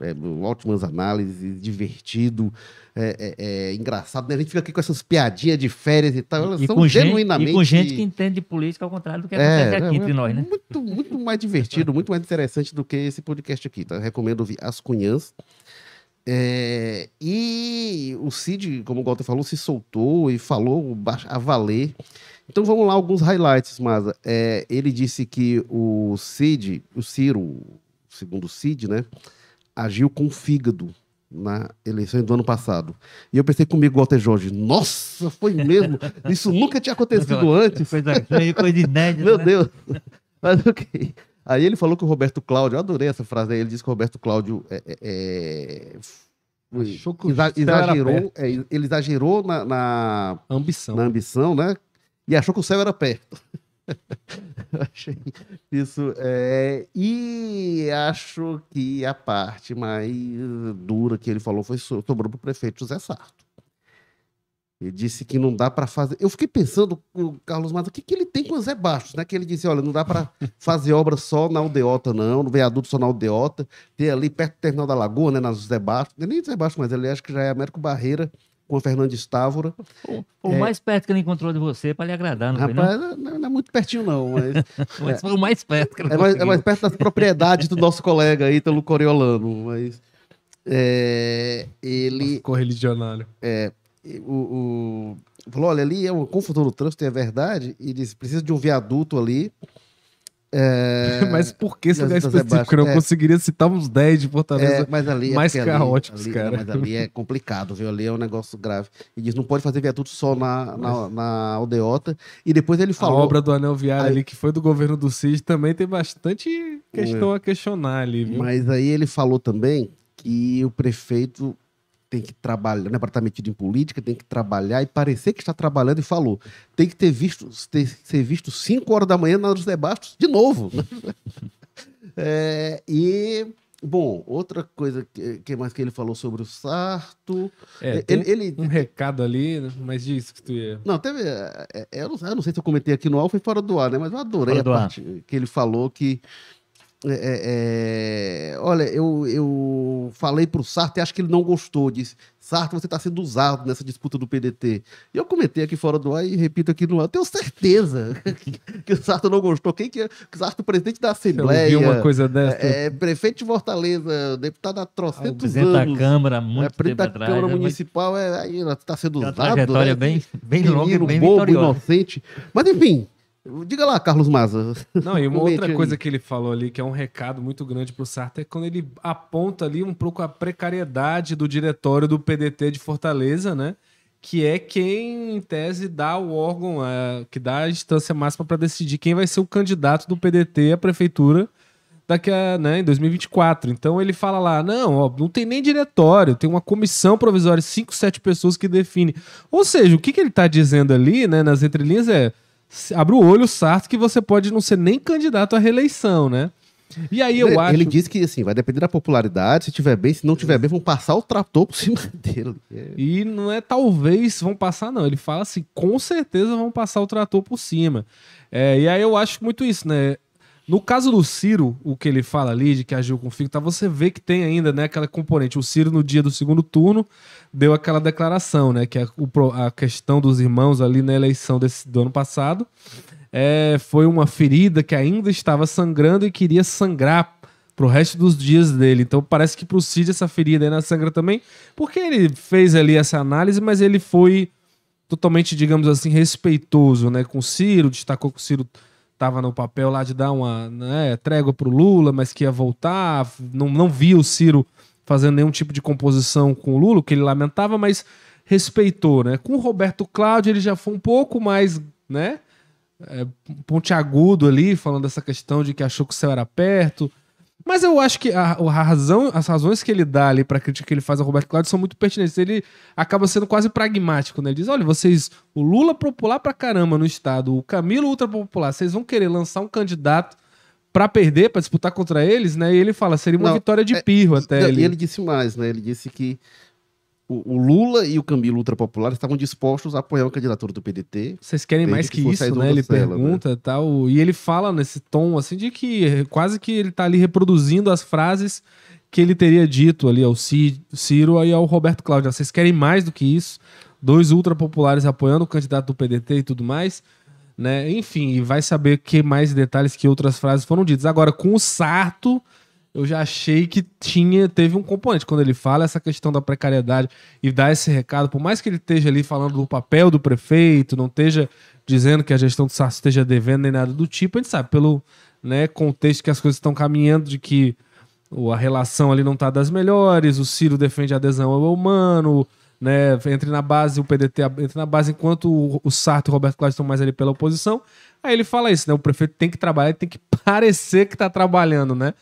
é, ótimas análises, divertido, é, é, é engraçado, né? A gente fica aqui com essas piadinhas de férias e tal, elas E são gente, genuinamente... e com gente que entende de política ao contrário do que É, acontece aqui é, entre nós, né? Muito, muito mais divertido, muito mais interessante do que esse podcast aqui, tá? Recomendo ouvir As Cunhãs. É, e o Cid, como o Walter falou, se soltou e falou a valer. Então vamos lá, alguns highlights, Maza. É, ele disse que o Cid, o Ciro, segundo o Cid, né, agiu com fígado na eleição do ano passado. E eu pensei comigo, Walter Jorge, nossa, foi mesmo? <laughs> Isso nunca tinha acontecido antes. Coisa, coisa inédita, Meu né? Deus. <laughs> Mas ok. Aí ele falou que o Roberto Cláudio, eu adorei essa frase aí, ele disse que o Roberto Cláudio é, é, é, Achou que exa- exagerou, é, ele exagerou na, na, Ambição. na ambição, né? E achou que o céu era perto. <laughs> Achei isso. é, e acho que a parte mais dura que ele falou foi so- sobrou para o prefeito José Sarto. Ele disse que não dá para fazer. Eu fiquei pensando, o Carlos Matos, o que, que ele tem com o Zé Bastos, né? Que ele disse: olha, não dá para <laughs> fazer obra só na aldeota, não, no viaduto só na aldeota. Tem ali perto do terminal da Lagoa, né? Na Zé Bastos. Não é nem Zé Bastos, mas ele acho que já é Américo Barreira com a Fernandes Távora. O, o É. mais perto que ele encontrou de você para lhe agradar, não foi, não? Rapaz, não, não é muito pertinho, não, mas. <laughs> Mas foi o mais perto que ele É mais, é mais perto das propriedades do nosso colega Ítalo Coriolano, mas é, ele Correligionário. O, o- falou, olha, ali é uma confusão no trânsito, é verdade, e disse, precisa de um viaduto ali. É, <laughs> Mas por que esse lugar das específico? Sebastião, Eu é. conseguiria citar uns 10 de é, Fortaleza. mas ali é mais ali- caóticos, ali- cara. mas ali é complicado, viu? Ali é um negócio grave. E diz, não pode fazer viaduto só na, na, na aldeota. E depois ele a falou... obra do Anel Viário Aí- ali, que foi do governo do CID, também tem bastante questão a questionar ali, viu? Mas aí ele falou também que o prefeito tem que trabalhar, não é para estar metido em política, tem que trabalhar e parecer que está trabalhando e falou. Tem que ter visto, ter, ser visto 5 horas da manhã na José Bastos de novo. <laughs> É, e, bom, outra coisa que, que mais que ele falou sobre o Sarto. É, tem ele, ele- um recado ali, mas diz que tu ia. não, teve. é, é, eu, não, eu não sei se eu comentei aqui no ar ou foi fora do ar, né? Mas eu adorei Fora a do ar. parte que ele falou que é, é, é, olha, eu, eu falei pro Sarto e acho que ele não gostou. Disse: Sarto, você está sendo usado nessa disputa do PDT. E eu comentei aqui fora do ar e repito aqui no ar. Tenho certeza <laughs> que o Sarto não gostou. Quem que é? O Sarto, presidente da Assembleia. Uma coisa dessa? É, prefeito de Fortaleza, deputado há trocentos presidente anos. da Câmara, muito é, presidente da atrás, Câmara é, Municipal, é, aí está sendo Uma usado. trajetória né? bem, bem longa bem bobo, vitoriosa. inocente. Mas enfim, diga lá, Carlos Maza. Não, e uma outra aí. coisa que ele falou ali, que é um recado muito grande pro Sarto, é quando ele aponta ali um pouco a precariedade do diretório do PDT de Fortaleza, né? Que é quem, em tese, dá o órgão, é, que dá a instância máxima para decidir quem vai ser o candidato do PDT à prefeitura daqui a, né, em 2024. Então ele fala lá, não, ó, não tem nem diretório, tem uma comissão provisória, cinco, sete pessoas que define. Ou seja, o que, que ele tá dizendo ali, né, nas entrelinhas é, abre o olho, Sarto, que você pode não ser nem candidato à reeleição, né? E aí eu ele, acho... ele disse que assim, vai depender da popularidade, se tiver bem, se não tiver bem, vão passar o trator por cima <laughs> dele. E não é talvez vão passar, não. Ele fala assim, com certeza vão passar o trator por cima. É, e aí eu acho muito isso, né? No caso do Ciro, o que ele fala ali, de que agiu com o Fico, tá, você vê que tem ainda né, aquela componente. O Ciro, no dia do segundo turno, deu aquela declaração, né? Que é o a questão dos irmãos ali na eleição desse, do ano passado é, foi uma ferida que ainda estava sangrando e queria sangrar pro resto dos dias dele. Então parece que pro Cid essa ferida ainda sangra também, porque ele fez ali essa análise, mas ele foi totalmente, digamos assim, respeitoso, né, com o Ciro, destacou que o Ciro tava no papel lá de dar uma né, trégua pro Lula, mas que ia voltar, não, não via o Ciro fazendo nenhum tipo de composição com o Lula, que ele lamentava, mas respeitou, né? Com o Roberto Cláudio ele já foi um pouco mais, né, é, pontiagudo ali, falando dessa questão de que achou que o céu era perto. Mas eu acho que a, a razão, as razões que ele dá ali pra crítica que ele faz ao Roberto Cláudio são muito pertinentes. Ele acaba sendo quase pragmático, né? Ele diz: olha, vocês, o Lula popular pra caramba no estado, o Camilo ultra popular, vocês vão querer lançar um candidato pra perder, pra disputar contra eles, né? E ele fala: seria uma Não, vitória de é, pirro até E ali. ele disse mais, né? Ele disse que o, o Lula e o Camilo Ultrapopular estavam dispostos a apoiar a candidatura do PDT. Vocês querem mais que que, isso, né? Ele Marcelo, né? pergunta e tal. E ele fala nesse tom, assim, de que quase que ele tá ali reproduzindo as frases que ele teria dito ali ao Ci- Ciro e ao Roberto Cláudio. Vocês querem mais do que isso? Dois ultrapopulares apoiando o candidato do PDT e tudo mais. Né? Enfim, e vai saber que mais detalhes que outras frases foram ditas. Agora, com o Sarto, eu já achei que tinha, teve um componente. Quando ele fala essa questão da precariedade e dá esse recado, por mais que ele esteja ali falando do papel do prefeito, não esteja dizendo que a gestão do Sarto esteja devendo nem nada do tipo, a gente sabe, pelo né, contexto que as coisas estão caminhando, de que a relação ali não tá das melhores, o Ciro defende a adesão ao humano, né, entre na base, o PDT entra na base enquanto o, o Sarto e o Roberto Cláudio estão mais ali pela oposição. Aí ele fala isso, né? O prefeito tem que trabalhar, tem que <laughs> parecer que tá trabalhando, né?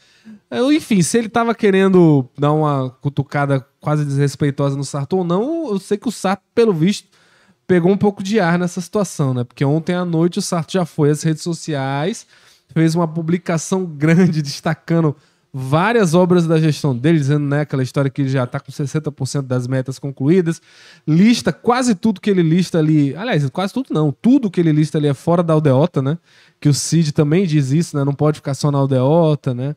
Eu, Enfim, se ele tava querendo dar uma cutucada quase desrespeitosa no Sarto ou não, eu sei que o Sarto, pelo visto, pegou um pouco de ar nessa situação, né? Porque ontem à noite o Sarto já foi às redes sociais, fez uma publicação <laughs> grande destacando várias obras da gestão dele, dizendo né, aquela história que ele já está com 60% das metas concluídas, lista quase tudo que ele lista ali, aliás, quase tudo não, tudo que ele lista ali é fora da aldeota, né? Que o Cid também diz isso, né? Não pode ficar só na aldeota, né?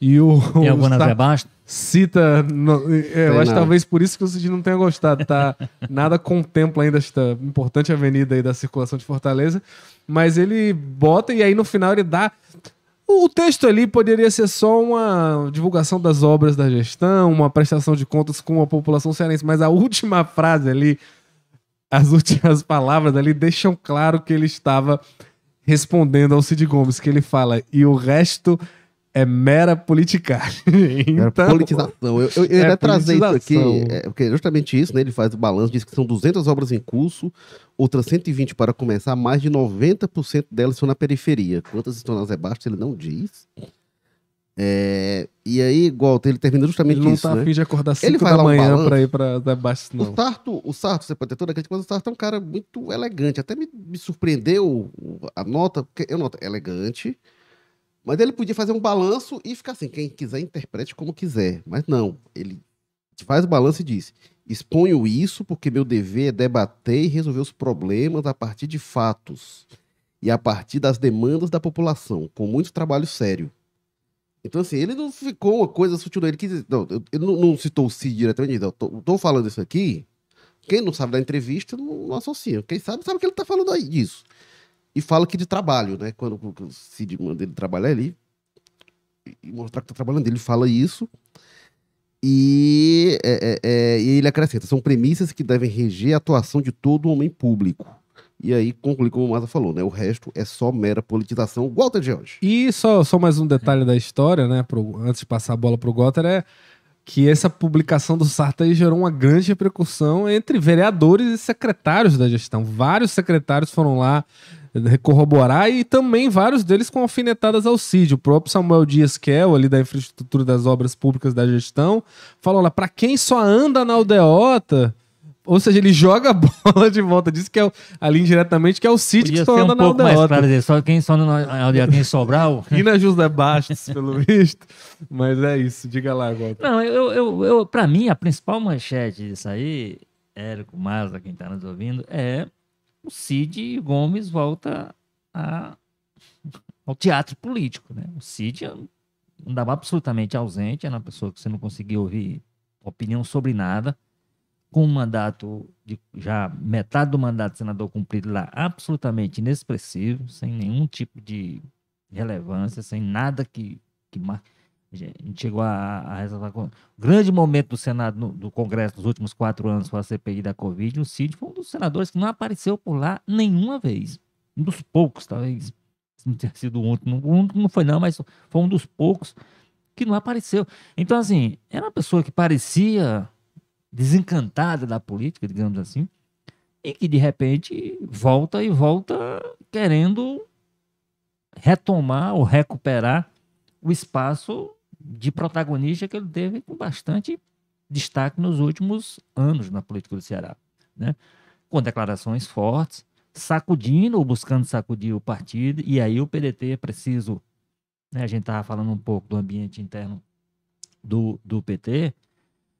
E o, Tem o alguma Sarto- Zé Bastos? cita. no- é, eu acho não. talvez por isso que o Cid não tenha gostado, tá? <laughs> Nada contempla ainda esta importante avenida aí da circulação de Fortaleza. Mas ele bota e aí no final ele dá. O texto ali poderia ser só uma divulgação das obras da gestão, uma prestação de contas com a população cearense, mas a última frase ali, as últimas palavras ali deixam claro que ele estava respondendo ao Cid Gomes, que ele fala, e o resto é mera politicagem. <laughs> Então, politização. Eu, eu, eu é ia trazer isso aqui, é, porque é justamente isso, né? Ele faz o balanço, diz que são 200 obras em curso, outras 120 para começar, mais de 90% delas estão na periferia. Quantas estão na Zé Bastos, ele não diz. É, e aí, igual, ele termina justamente ele não isso, tá né? afim de acordar 5 Ele vai da um manhã balanço. pra ir Zé Bastos, não. O Sarto, o Sarto, você pode ter toda a crítica, mas o Sarto é um cara muito elegante. Até me, me surpreendeu a nota, porque eu noto elegante, mas ele podia fazer um balanço e ficar assim, quem quiser interprete como quiser. Mas não, ele faz o balanço e diz: exponho isso porque meu dever é debater e resolver os problemas a partir de fatos e a partir das demandas da população, com muito trabalho sério. Então, assim, ele não ficou uma coisa sutil. Ele, quis, não, ele não, não citou o Cid diretamente, não. Tô, tô falando isso aqui. Quem não sabe da entrevista não, não associa. Quem sabe, sabe que ele tá falando aí disso. E fala que de trabalho, né? Quando o Cid manda ele trabalhar ali, e mostrar que tá trabalhando, ele fala isso. E, é, é, é, e ele acrescenta: são premissas que devem reger a atuação de todo homem público. E aí conclui como o Maza falou, né? O resto é só mera politização. Walter George. E só, só mais um detalhe da história, né? pro- antes de passar a bola pro Gotter, é que essa publicação do Sarta aí gerou uma grande repercussão entre vereadores e secretários da gestão. Vários secretários foram lá corroborar e também vários deles com alfinetadas ao CID. O próprio Samuel Dias Kel, ali da infraestrutura das obras públicas da gestão, falou lá, para quem só anda na aldeota... Ou seja, ele joga a <laughs> bola de volta. Diz que é o- ali indiretamente que é o Cid que só anda um na pouco mais aldeota. claro dizer, só quem só no aqui em Sobral. E na José <laughs> Bastos, <laughs> pelo visto. Mas é isso, diga lá agora. Não, eu, eu, eu, pra mim, a principal manchete disso aí, Érico Mazda, quem tá nos ouvindo, é o Cid Gomes volta a- ao teatro político, né? O Cid andava absolutamente ausente, era uma pessoa que você não conseguia ouvir opinião sobre nada, com um mandato, de, já metade do mandato de senador cumprido lá, absolutamente inexpressivo, sem nenhum tipo de relevância, sem nada que, que mar- a gente chegou a, a ressaltar. O grande momento do Senado, no- do Congresso nos últimos quatro anos foi a CPI da Covid. O Cid foi um dos senadores que não apareceu por lá nenhuma vez. Um dos poucos, talvez. Não tenha sido o único. O único não foi, não, mas foi um dos poucos que não apareceu. Então, assim, era uma pessoa que parecia desencantada da política, digamos assim, e que de repente volta e volta querendo retomar ou recuperar o espaço de protagonista que ele teve com bastante destaque nos últimos anos na política do Ceará, né? Com declarações fortes, sacudindo ou buscando sacudir o partido, e aí o PDT é preciso, né? A gente estava falando um pouco do ambiente interno do, do PT,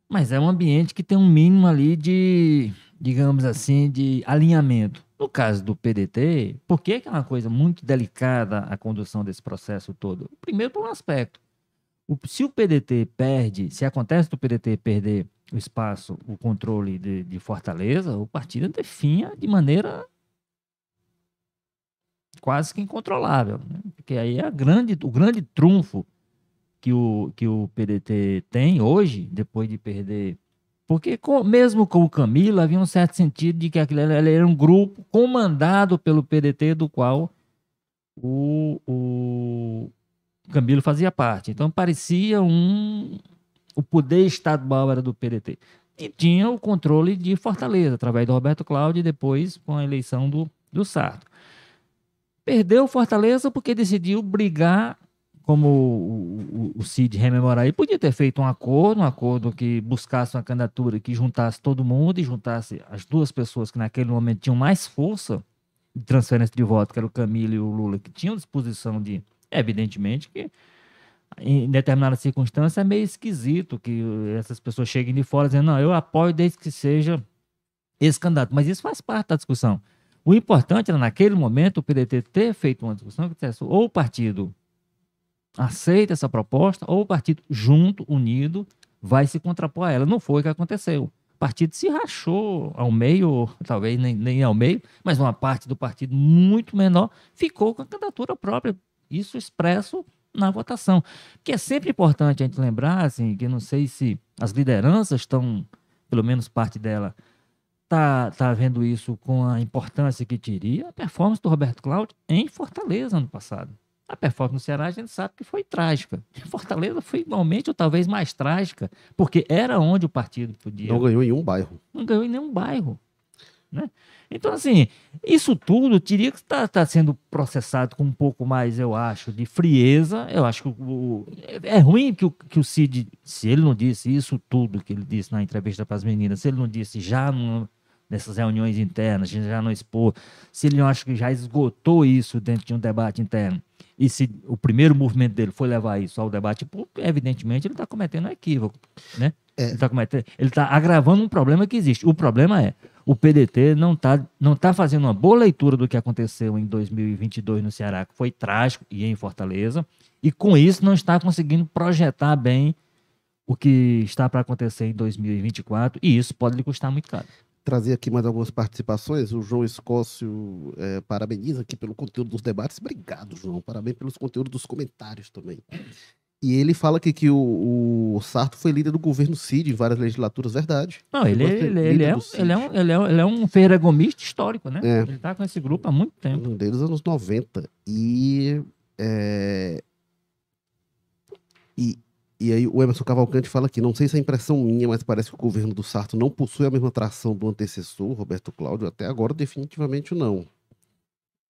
mas é um ambiente que tem um mínimo ali de, digamos assim, de alinhamento. No caso do PDT, por que é uma coisa muito delicada a condução desse processo todo? Primeiro, por um aspecto. O- se o PDT perde, se acontece do PDT perder o espaço, o controle de, de Fortaleza, o partido definha de maneira quase que incontrolável. né? Porque aí é grande, o grande trunfo que o, que o PDT tem hoje, depois de perder. Porque com- mesmo com o Camilo, havia um certo sentido de que aquilo era um grupo comandado pelo PDT, do qual o, o Camilo fazia parte. Então parecia um. O poder estadual era do PDT. E tinha o controle de Fortaleza, através do Roberto Cláudio e depois com a eleição do, do Sarto. Perdeu Fortaleza porque decidiu brigar como o, o, o Cid rememorar aí, podia ter feito um acordo, um acordo que buscasse uma candidatura que juntasse todo mundo e juntasse as duas pessoas que naquele momento tinham mais força de transferência de voto, que era o Camilo e o Lula, que tinham disposição de, evidentemente, que em determinada circunstância é meio esquisito que essas pessoas cheguem de fora dizendo, não, eu apoio desde que seja esse candidato, mas isso faz parte da discussão. O importante era, naquele momento, o PDT ter feito uma discussão que dissesse, ou o partido aceita essa proposta, ou o partido junto, unido, vai se contrapor a ela. Não foi o que aconteceu. O partido se rachou ao meio, talvez nem, nem ao meio, mas uma parte do partido muito menor ficou com a candidatura própria. Isso expresso na votação. Que é sempre importante a gente lembrar, assim, que não sei se as lideranças estão, pelo menos parte dela, tá, tá vendo isso com a importância que teria a performance do Roberto Cláudio em Fortaleza ano passado. A performance no Ceará a gente sabe que foi trágica. Em <laughs> Fortaleza foi igualmente ou talvez mais trágica, porque era onde o partido podia. Não ganhou em um bairro. Não ganhou em nenhum bairro. Né? Então, assim, isso tudo teria que estar sendo processado com um pouco mais, eu acho, de frieza. Eu acho que o, é ruim que o, que o Cid, se ele não disse isso tudo que ele disse na entrevista para as meninas, se ele não disse já numa, nessas reuniões internas, já não expor, se ele não acha que já esgotou isso dentro de um debate interno, e se o primeiro movimento dele foi levar isso ao debate público, evidentemente ele está cometendo um equívoco, né? É. Ele está cometendo, ele está agravando um problema que existe. O problema é, o PDT não está não tá fazendo uma boa leitura do que aconteceu em 2022 no Ceará, que foi trágico, e em Fortaleza, e com isso não está conseguindo projetar bem o que está para acontecer em 2024, e isso pode lhe custar muito caro. Trazer aqui mais algumas participações. O João Escócio é, parabeniza aqui pelo conteúdo dos debates. Obrigado, João. Parabéns pelos conteúdos dos comentários também. E ele fala aqui que o, o Sarto foi líder do governo Cid em várias legislaturas, verdade. Não, ele, Chegou a ser ele, ele, é, um- ele, é um, ele, é, um- ele é um ferragomista histórico, né? É. Ele está com esse grupo há muito tempo. Um Desde os anos 90. E, é, e, e aí o Emerson Cavalcante fala aqui, não sei se é impressão minha, mas parece que o governo do Sarto não possui a mesma tração do antecessor, Roberto Cláudio, até agora definitivamente não.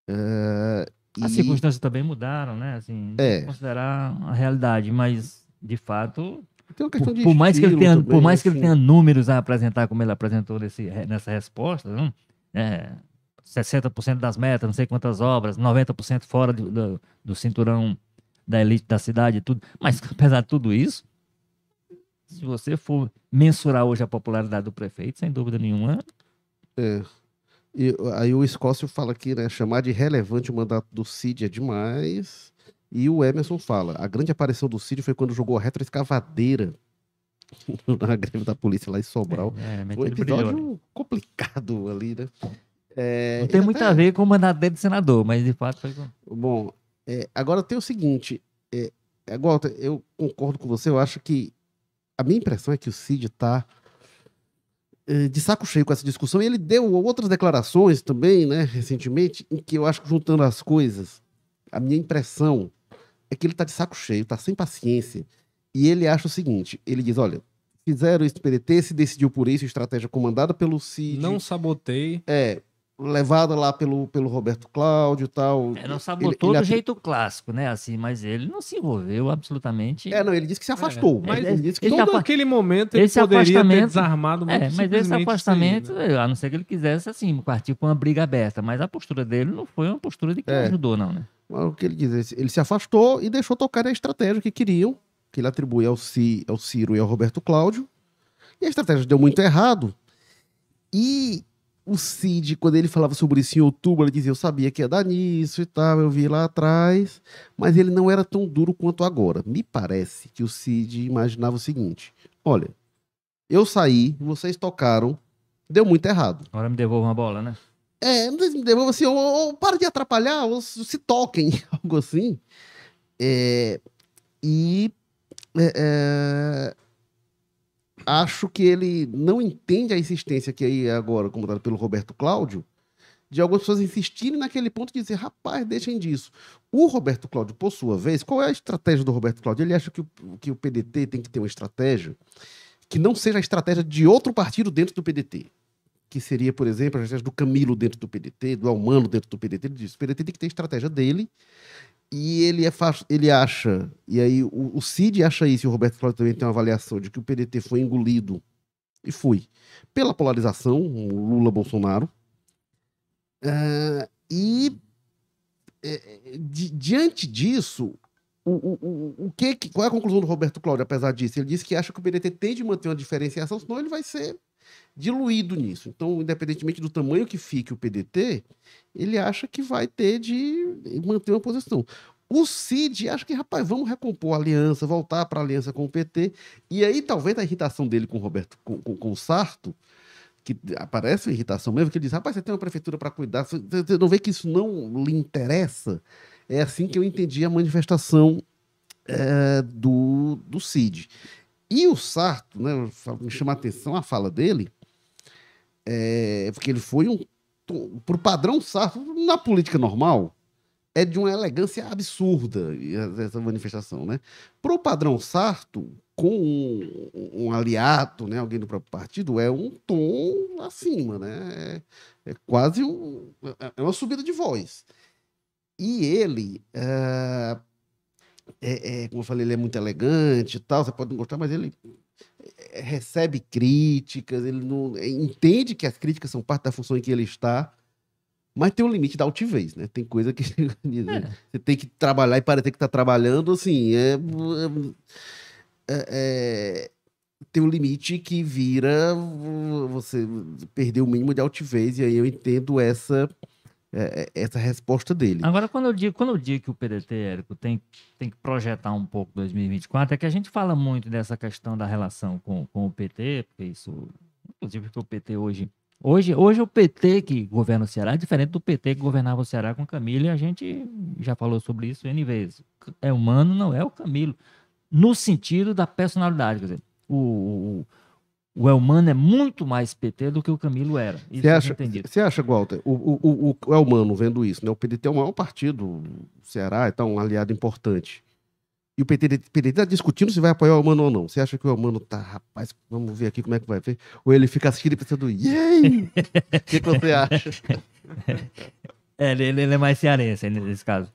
É, As e- circunstâncias também mudaram, né? Assim, É. considerar a realidade, mas de fato, tem uma por, por mais que ele tenha, também, por mais que ele assim. tenha números a apresentar como ele apresentou nesse, nessa resposta, não? É, 60% das metas, não sei quantas obras, 90% fora do, do, do cinturão da elite da cidade e tudo. Mas <laughs> apesar de tudo isso, se você for mensurar hoje a popularidade do prefeito, sem dúvida nenhuma, É. E aí o Escócio fala aqui, né? Chamar de relevante o mandato do Cid é demais. E o Emerson fala: a grande aparição do Cid foi quando jogou a retroescavadeira <laughs> na greve da polícia lá em Sobral. é, Foi um ele brilhou, né? episódio complicado ali, né? É, Não tem muito até- a ver com o mandato dele de senador, mas de fato foi. Bom, é, agora tem o seguinte: é, é, Walter, eu concordo com você, eu acho que a minha impressão é que o Cid tá é, de saco cheio com essa discussão, e ele deu outras declarações também, né, recentemente, em que eu acho que juntando as coisas, a minha impressão é que ele tá de saco cheio, tá sem paciência, e ele acha o seguinte: ele diz, olha, fizeram isso no PDT, se decidiu por isso, estratégia comandada pelo Cid, Não sabotei. é levada lá pelo, pelo Roberto Cláudio e tal. É, não Ele- sabotou ele do atri- jeito clássico, né? Assim, mas ele não se envolveu absolutamente. É, não, ele disse que se afastou. É, mas mas ele disse que ele todo- Todo afa- aquele momento ele esse poderia ter desarmado muito É, mas esse afastamento, aí, né? a não ser que ele quisesse, assim, partir com uma briga aberta. Mas a postura dele não foi uma postura de que É. ajudou, não, né? Mas o que ele diz? Ele se afastou e deixou tocar a estratégia que queriam, que ele atribui ao, Ci, ao Ciro e ao Roberto Cláudio. E a estratégia deu muito errado. E o Cid, quando ele falava sobre isso em outubro, ele dizia: Eu sabia que ia dar nisso e tal, eu vi lá atrás. Mas ele não era tão duro quanto agora. Me parece que o Cid imaginava o seguinte: Olha, eu saí, vocês tocaram, deu muito errado. Agora me devolva uma bola, né? É, me devolva assim, ou, ou para de atrapalhar, ou se se toquem, <laughs> algo assim. É, e é, é, acho que ele não entende a insistência que aí é agora comandada pelo Roberto Cláudio, de algumas pessoas insistirem naquele ponto de dizer, rapaz, deixem disso. O Roberto Cláudio, por sua vez, qual é a estratégia do Roberto Cláudio? Ele acha que o, que o PDT tem que ter uma estratégia que não seja a estratégia de outro partido dentro do PDT que seria, por exemplo, a estratégia do Camilo dentro do PDT, do Almano dentro do PDT. Ele diz: o PDT tem que ter a estratégia dele. E ele, é ele acha, e aí o, o Cid acha isso, e o Roberto Cláudio também tem uma avaliação de que o PDT foi engolido, e foi, pela polarização, Lula-Bolsonaro. Ah, e é, di- diante disso, o, o, o, o que- qual é a conclusão do Roberto Cláudio, apesar disso? Ele disse que acha que o PDT tem de manter uma diferenciação, senão ele vai ser diluído nisso. Então, independentemente do tamanho que fique o PDT, ele acha que vai ter de manter uma posição. O Cid acha que, rapaz, vamos recompor a aliança, voltar para a aliança com o PT. E aí, talvez a irritação dele com o Roberto, com, com, com o Sarto, que aparece uma irritação mesmo, que ele diz, rapaz, você tem uma prefeitura para cuidar, você não vê que isso não lhe interessa? É assim que eu entendi a manifestação eh, do, do Cid. E o Sarto, né, me chama a atenção a fala dele, é, porque ele foi um. Por padrão Sarto, na política normal, é de uma elegância absurda essa manifestação, né? Pro padrão Sarto, com um, um aliado, né, alguém do próprio partido, é um tom acima, né? É, é quase um, é uma subida de voz. E ele, é, é, é, como eu falei, ele é muito elegante e tal, você pode não gostar, mas ele é, recebe críticas, ele não entende que as críticas são parte da função em que ele está, mas tem um limite da altivez, né? Tem coisa que <laughs> é. você tem que trabalhar e parecer que está trabalhando, assim, é, é, é, tem um limite que vira você perder o mínimo de altivez, e aí eu entendo essa é, é, essa resposta dele. Agora, quando eu digo, quando eu digo que o PDT, Érico, tem, tem que projetar um pouco 2024, é que a gente fala muito dessa questão da relação com, com o PT, porque isso, inclusive porque o PT hoje, hoje, hoje o PT que governa o Ceará é diferente do PT que governava o Ceará com Camilo, e a gente já falou sobre isso N vezes. É humano, não é o Camilo, no sentido da personalidade, quer dizer, o, o o Elmano é muito mais PT do que o Camilo era. Você acha, você acha, Walter, o, o, o, Elmano vendo isso, né? O PDT é o maior partido do Ceará, então um aliado importante. E o PT, está discutindo se vai apoiar o Elmano ou não. Você acha que o Elmano tá, rapaz, vamos ver aqui como é que vai ver? Ou ele fica assistindo e pensando, yay! <laughs> O que, que, você acha? É, ele, ele, é mais cearense nesse caso.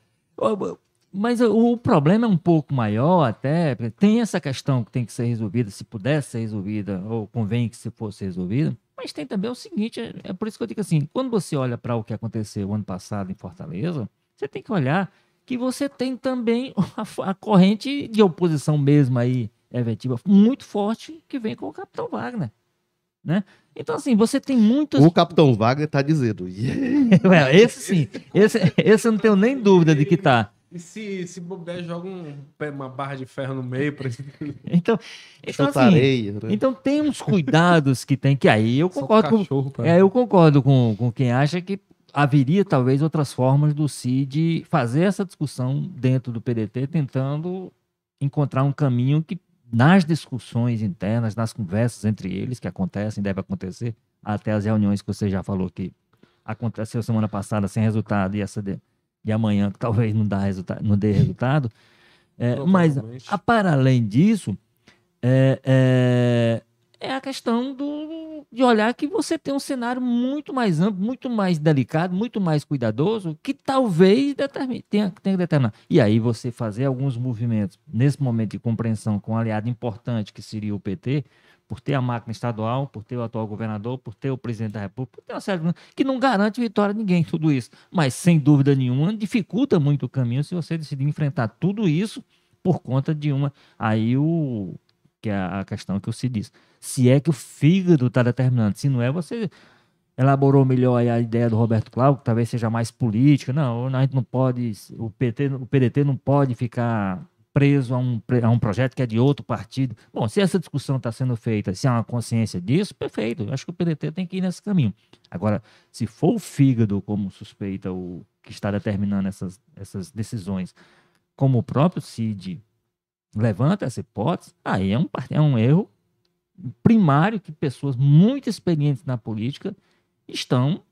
Mas o problema é um pouco maior até, tem essa questão que tem que ser resolvida, se pudesse ser resolvida, ou convém que se fosse resolvida, mas tem também o seguinte, é, é por isso que eu digo assim, quando você olha para o que aconteceu ano passado em Fortaleza, você tem que olhar que você tem também <laughs> a, a corrente de oposição mesmo aí, efetiva, muito forte, que vem com o Capitão Wagner. Né? Então, assim, você tem muitos. O Capitão Wagner está dizendo. Yeah. <laughs> esse sim. Esse, esse eu não tenho nem dúvida de que tá. E se, se bobear, joga um, uma barra de ferro no meio para Então, então, assim, areia, né? então tem uns cuidados que tem que aí eu concordo com, é, eu concordo com, com quem acha que haveria talvez outras formas do CID fazer essa discussão dentro do PDT, tentando encontrar um caminho que nas discussões internas, nas conversas entre eles que acontecem, deve acontecer, até as reuniões que você já falou que aconteceu semana passada sem resultado e essa de, de amanhã, que talvez não, dá resultado, não dê resultado. É, mas, a, para além disso, é, é, é, a questão do, de olhar que você tem um cenário muito mais amplo, muito mais delicado, muito mais cuidadoso, que talvez determine, tenha, tenha que determinar. E aí você fazer alguns movimentos, nesse momento de compreensão com um aliado importante, que seria o PT, por ter a máquina estadual, por ter o atual governador, por ter o presidente da República, por ter uma série de... que não garante vitória a ninguém, tudo isso. Mas, sem dúvida nenhuma, dificulta muito o caminho se você decidir enfrentar tudo isso por conta de uma. Aí o. Que é a questão que o se diz. Se é que o fígado está determinando. Se não é, você elaborou melhor a ideia do Roberto Cláudio, que talvez seja mais política. Não, a gente não pode. O, PT, o PDT não pode ficar preso a um, a um projeto que é de outro partido. Bom, se essa discussão está sendo feita, se há uma consciência disso, perfeito. Acho que o PDT tem que ir nesse caminho. Agora, se for o fígado, como suspeita o que está determinando essas, essas decisões, como o próprio Cid levanta essa hipótese, aí é um, é um erro primário que pessoas muito experientes na política estão,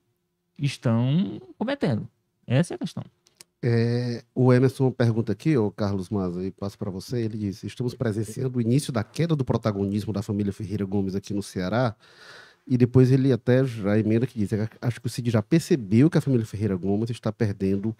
estão cometendo. Essa é a questão. É, o Emerson pergunta aqui, o Carlos Maza, e passo para você. Ele diz: Estamos presenciando o início da queda do protagonismo da família Ferreira Gomes aqui no Ceará. E depois ele até já emenda que diz: Acho que o Cid já percebeu que a família Ferreira Gomes está perdendo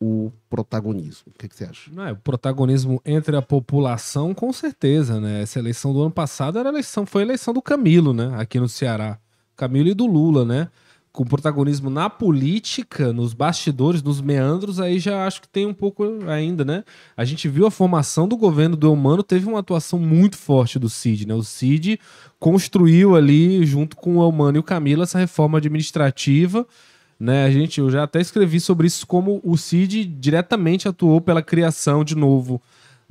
o protagonismo. O que, que você acha? Não, é, o protagonismo entre a população, com certeza, né? Essa eleição do ano passado era eleição, foi a eleição do Camilo, né? Aqui no Ceará. Camilo e do Lula, né? Com protagonismo na política, nos bastidores, nos meandros, aí já acho que tem um pouco ainda, né? A gente viu a formação do governo do Eumano, teve uma atuação muito forte do Cid, né? O Cid construiu ali, junto com o Eumano e o Camilo, essa reforma administrativa, né? A gente, eu já até escrevi sobre isso, como o Cid diretamente atuou pela criação, de novo,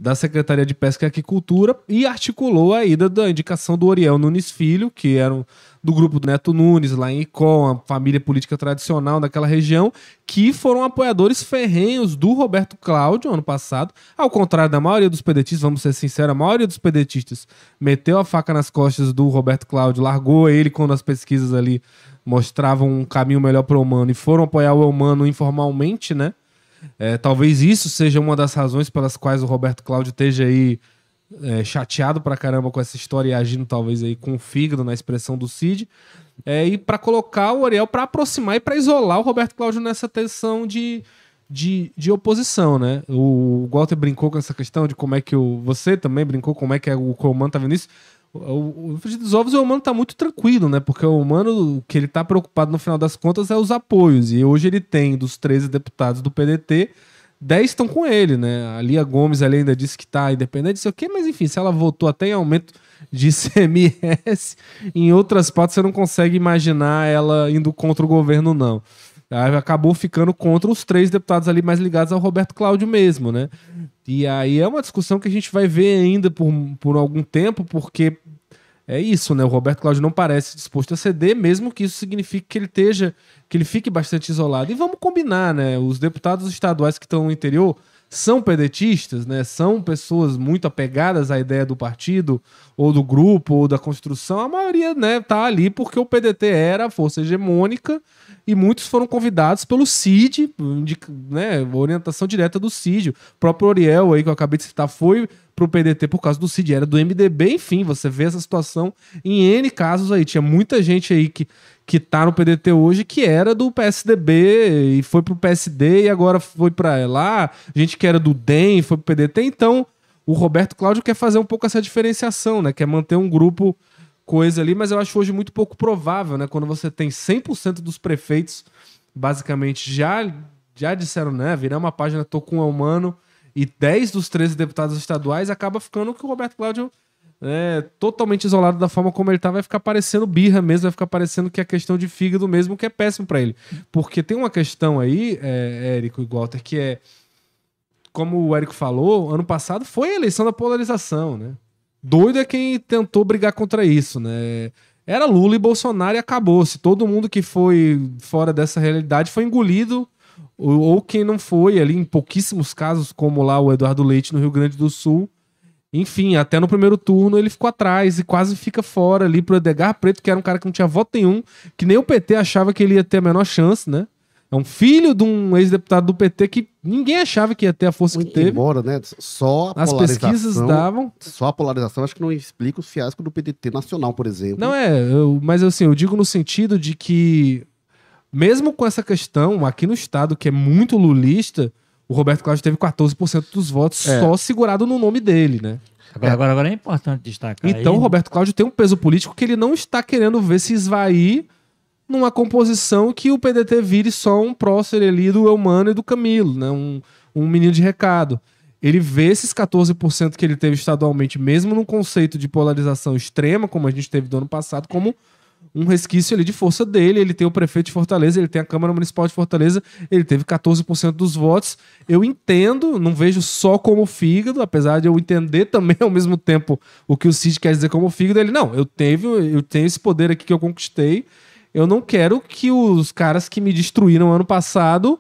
da Secretaria de Pesca e Aquicultura e articulou a ida da indicação do Oriel Nunes Filho, que era um do grupo do Neto Nunes, lá em Icó, a família política tradicional daquela região, que foram apoiadores ferrenhos do Roberto Cláudio ano passado. Ao contrário da maioria dos pedetistas, vamos ser sinceros, a maioria dos pedetistas meteu a faca nas costas do Roberto Cláudio, largou ele quando as pesquisas ali mostravam um caminho melhor para o humano e foram apoiar o humano informalmente, né? É, talvez isso seja uma das razões pelas quais o Roberto Cláudio esteja aí é, chateado pra caramba com essa história e agindo talvez aí com o fígado na expressão do Cid. É, e para colocar o Ariel para aproximar e para isolar o Roberto Cláudio nessa tensão de, de, de oposição, né? O, Walter brincou com essa questão de como é que o. Você também brincou como é que é o Coman tá vendo isso. O, o frigir dos ovos, o humano tá muito tranquilo, né? Porque o humano, o que ele tá preocupado no final das contas é os apoios. E hoje ele tem, dos 13 deputados do PDT, 10 estão com ele, né? A Lia Gomes ali ainda disse que tá independente, sei o quê, mas enfim, se ela votou até em aumento de <laughs> CMS, em outras partes você não consegue imaginar ela indo contra o governo, não. Aí acabou ficando contra os três deputados ali mais ligados ao Roberto Cláudio mesmo, né? E aí é uma discussão que a gente vai ver ainda por, por algum tempo, porque é isso, né? O Roberto Cláudio não parece disposto a ceder, mesmo que isso signifique que ele esteja, que ele fique bastante isolado. E vamos combinar, né? Os deputados estaduais que estão no interior são pedetistas, né? São pessoas muito apegadas à ideia do partido, ou do grupo, ou da construção. A maioria, né, tá ali porque o PDT era a força hegemônica e muitos foram convidados pelo CID, né, orientação direta do CID. O próprio Oriel aí que eu acabei de citar foi pro PDT por causa do CID, era do MDB, enfim, você vê essa situação em N casos aí. Tinha muita gente aí que que tá no PDT hoje, que era do PSDB e foi pro PSD e agora foi para lá, gente que era do DEM foi pro PDT, então o Roberto Cláudio quer fazer um pouco essa diferenciação, né? Quer manter um grupo coisa ali, mas eu acho hoje muito pouco provável, né? Quando você tem 100% dos prefeitos basicamente já já disseram, né, virar uma página tô com o humano e 10 dos 13 deputados estaduais acaba ficando que o Roberto Cláudio é, totalmente isolado da forma como ele tá, vai ficar parecendo birra mesmo, vai ficar parecendo que é questão de fígado mesmo, que é péssimo para ele. Porque tem uma questão aí, é, Érico e Walter, que é, como o Érico falou, ano passado foi a eleição da polarização, né? Doido é quem tentou brigar contra isso, né? Era Lula e Bolsonaro e acabou-se. Todo mundo que foi fora dessa realidade foi engolido, ou, quem não foi ali, em pouquíssimos casos, como lá o Eduardo Leite no Rio Grande do Sul, enfim, até no primeiro turno ele ficou atrás e quase fica fora ali pro Edgar Preto, que era um cara que não tinha voto nenhum, que nem o PT achava que ele ia ter a menor chance, né? É um filho de um ex-deputado do PT que ninguém achava que ia ter a força que teve. Embora, né? Só a As pesquisas davam. Só a polarização acho que não explica o fiasco do PDT nacional, por exemplo. Não é, eu, mas assim, eu digo no sentido de que, mesmo com essa questão, aqui no estado que é muito lulista, o Roberto Cláudio teve 14% dos votos É. só segurado no nome dele, né? Agora, agora, agora é importante destacar. Então, aí, o Roberto Cláudio tem um peso político que ele não está querendo ver se esvair numa composição que o PDT vire só um prócer ali do Eumano e do Camilo, né? Um, um menino de recado. Ele vê esses 14% que ele teve estadualmente, mesmo num conceito de polarização extrema, como a gente teve do ano passado, como um resquício ali de força dele. Ele tem o prefeito de Fortaleza, ele tem a Câmara Municipal de Fortaleza, ele teve 14% dos votos. Eu entendo, não vejo só como fígado, apesar de eu entender também ao mesmo tempo o que o Cid quer dizer como fígado. Ele, não, eu tenho, eu tenho esse poder aqui que eu conquistei. Eu não quero que os caras que me destruíram ano passado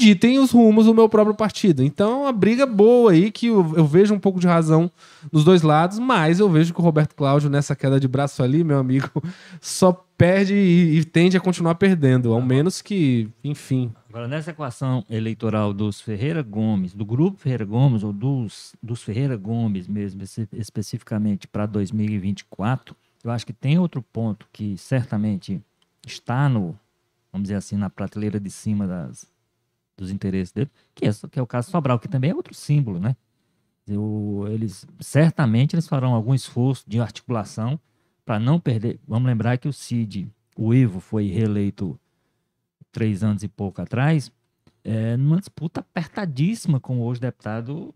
ditem os rumos do meu próprio partido. Então, é uma briga boa aí que eu, eu vejo um pouco de razão nos dois lados, mas eu vejo que o Roberto Cláudio, nessa queda de braço ali, meu amigo, <laughs> só perde e, e tende a continuar perdendo. Ao menos que, enfim. Agora, nessa equação eleitoral dos Ferreira Gomes, do grupo Ferreira Gomes, ou dos, dos Ferreira Gomes mesmo, espe- especificamente para 2024, eu acho que tem outro ponto que certamente está no, vamos dizer assim, na prateleira de cima das, dos interesses dele, que é, que é o caso Sobral, que também é outro símbolo, né? Eu, eles certamente eles farão algum esforço de articulação para não perder. Vamos lembrar que o Cid, o Ivo, foi reeleito três anos e pouco atrás, é, numa disputa apertadíssima com o hoje deputado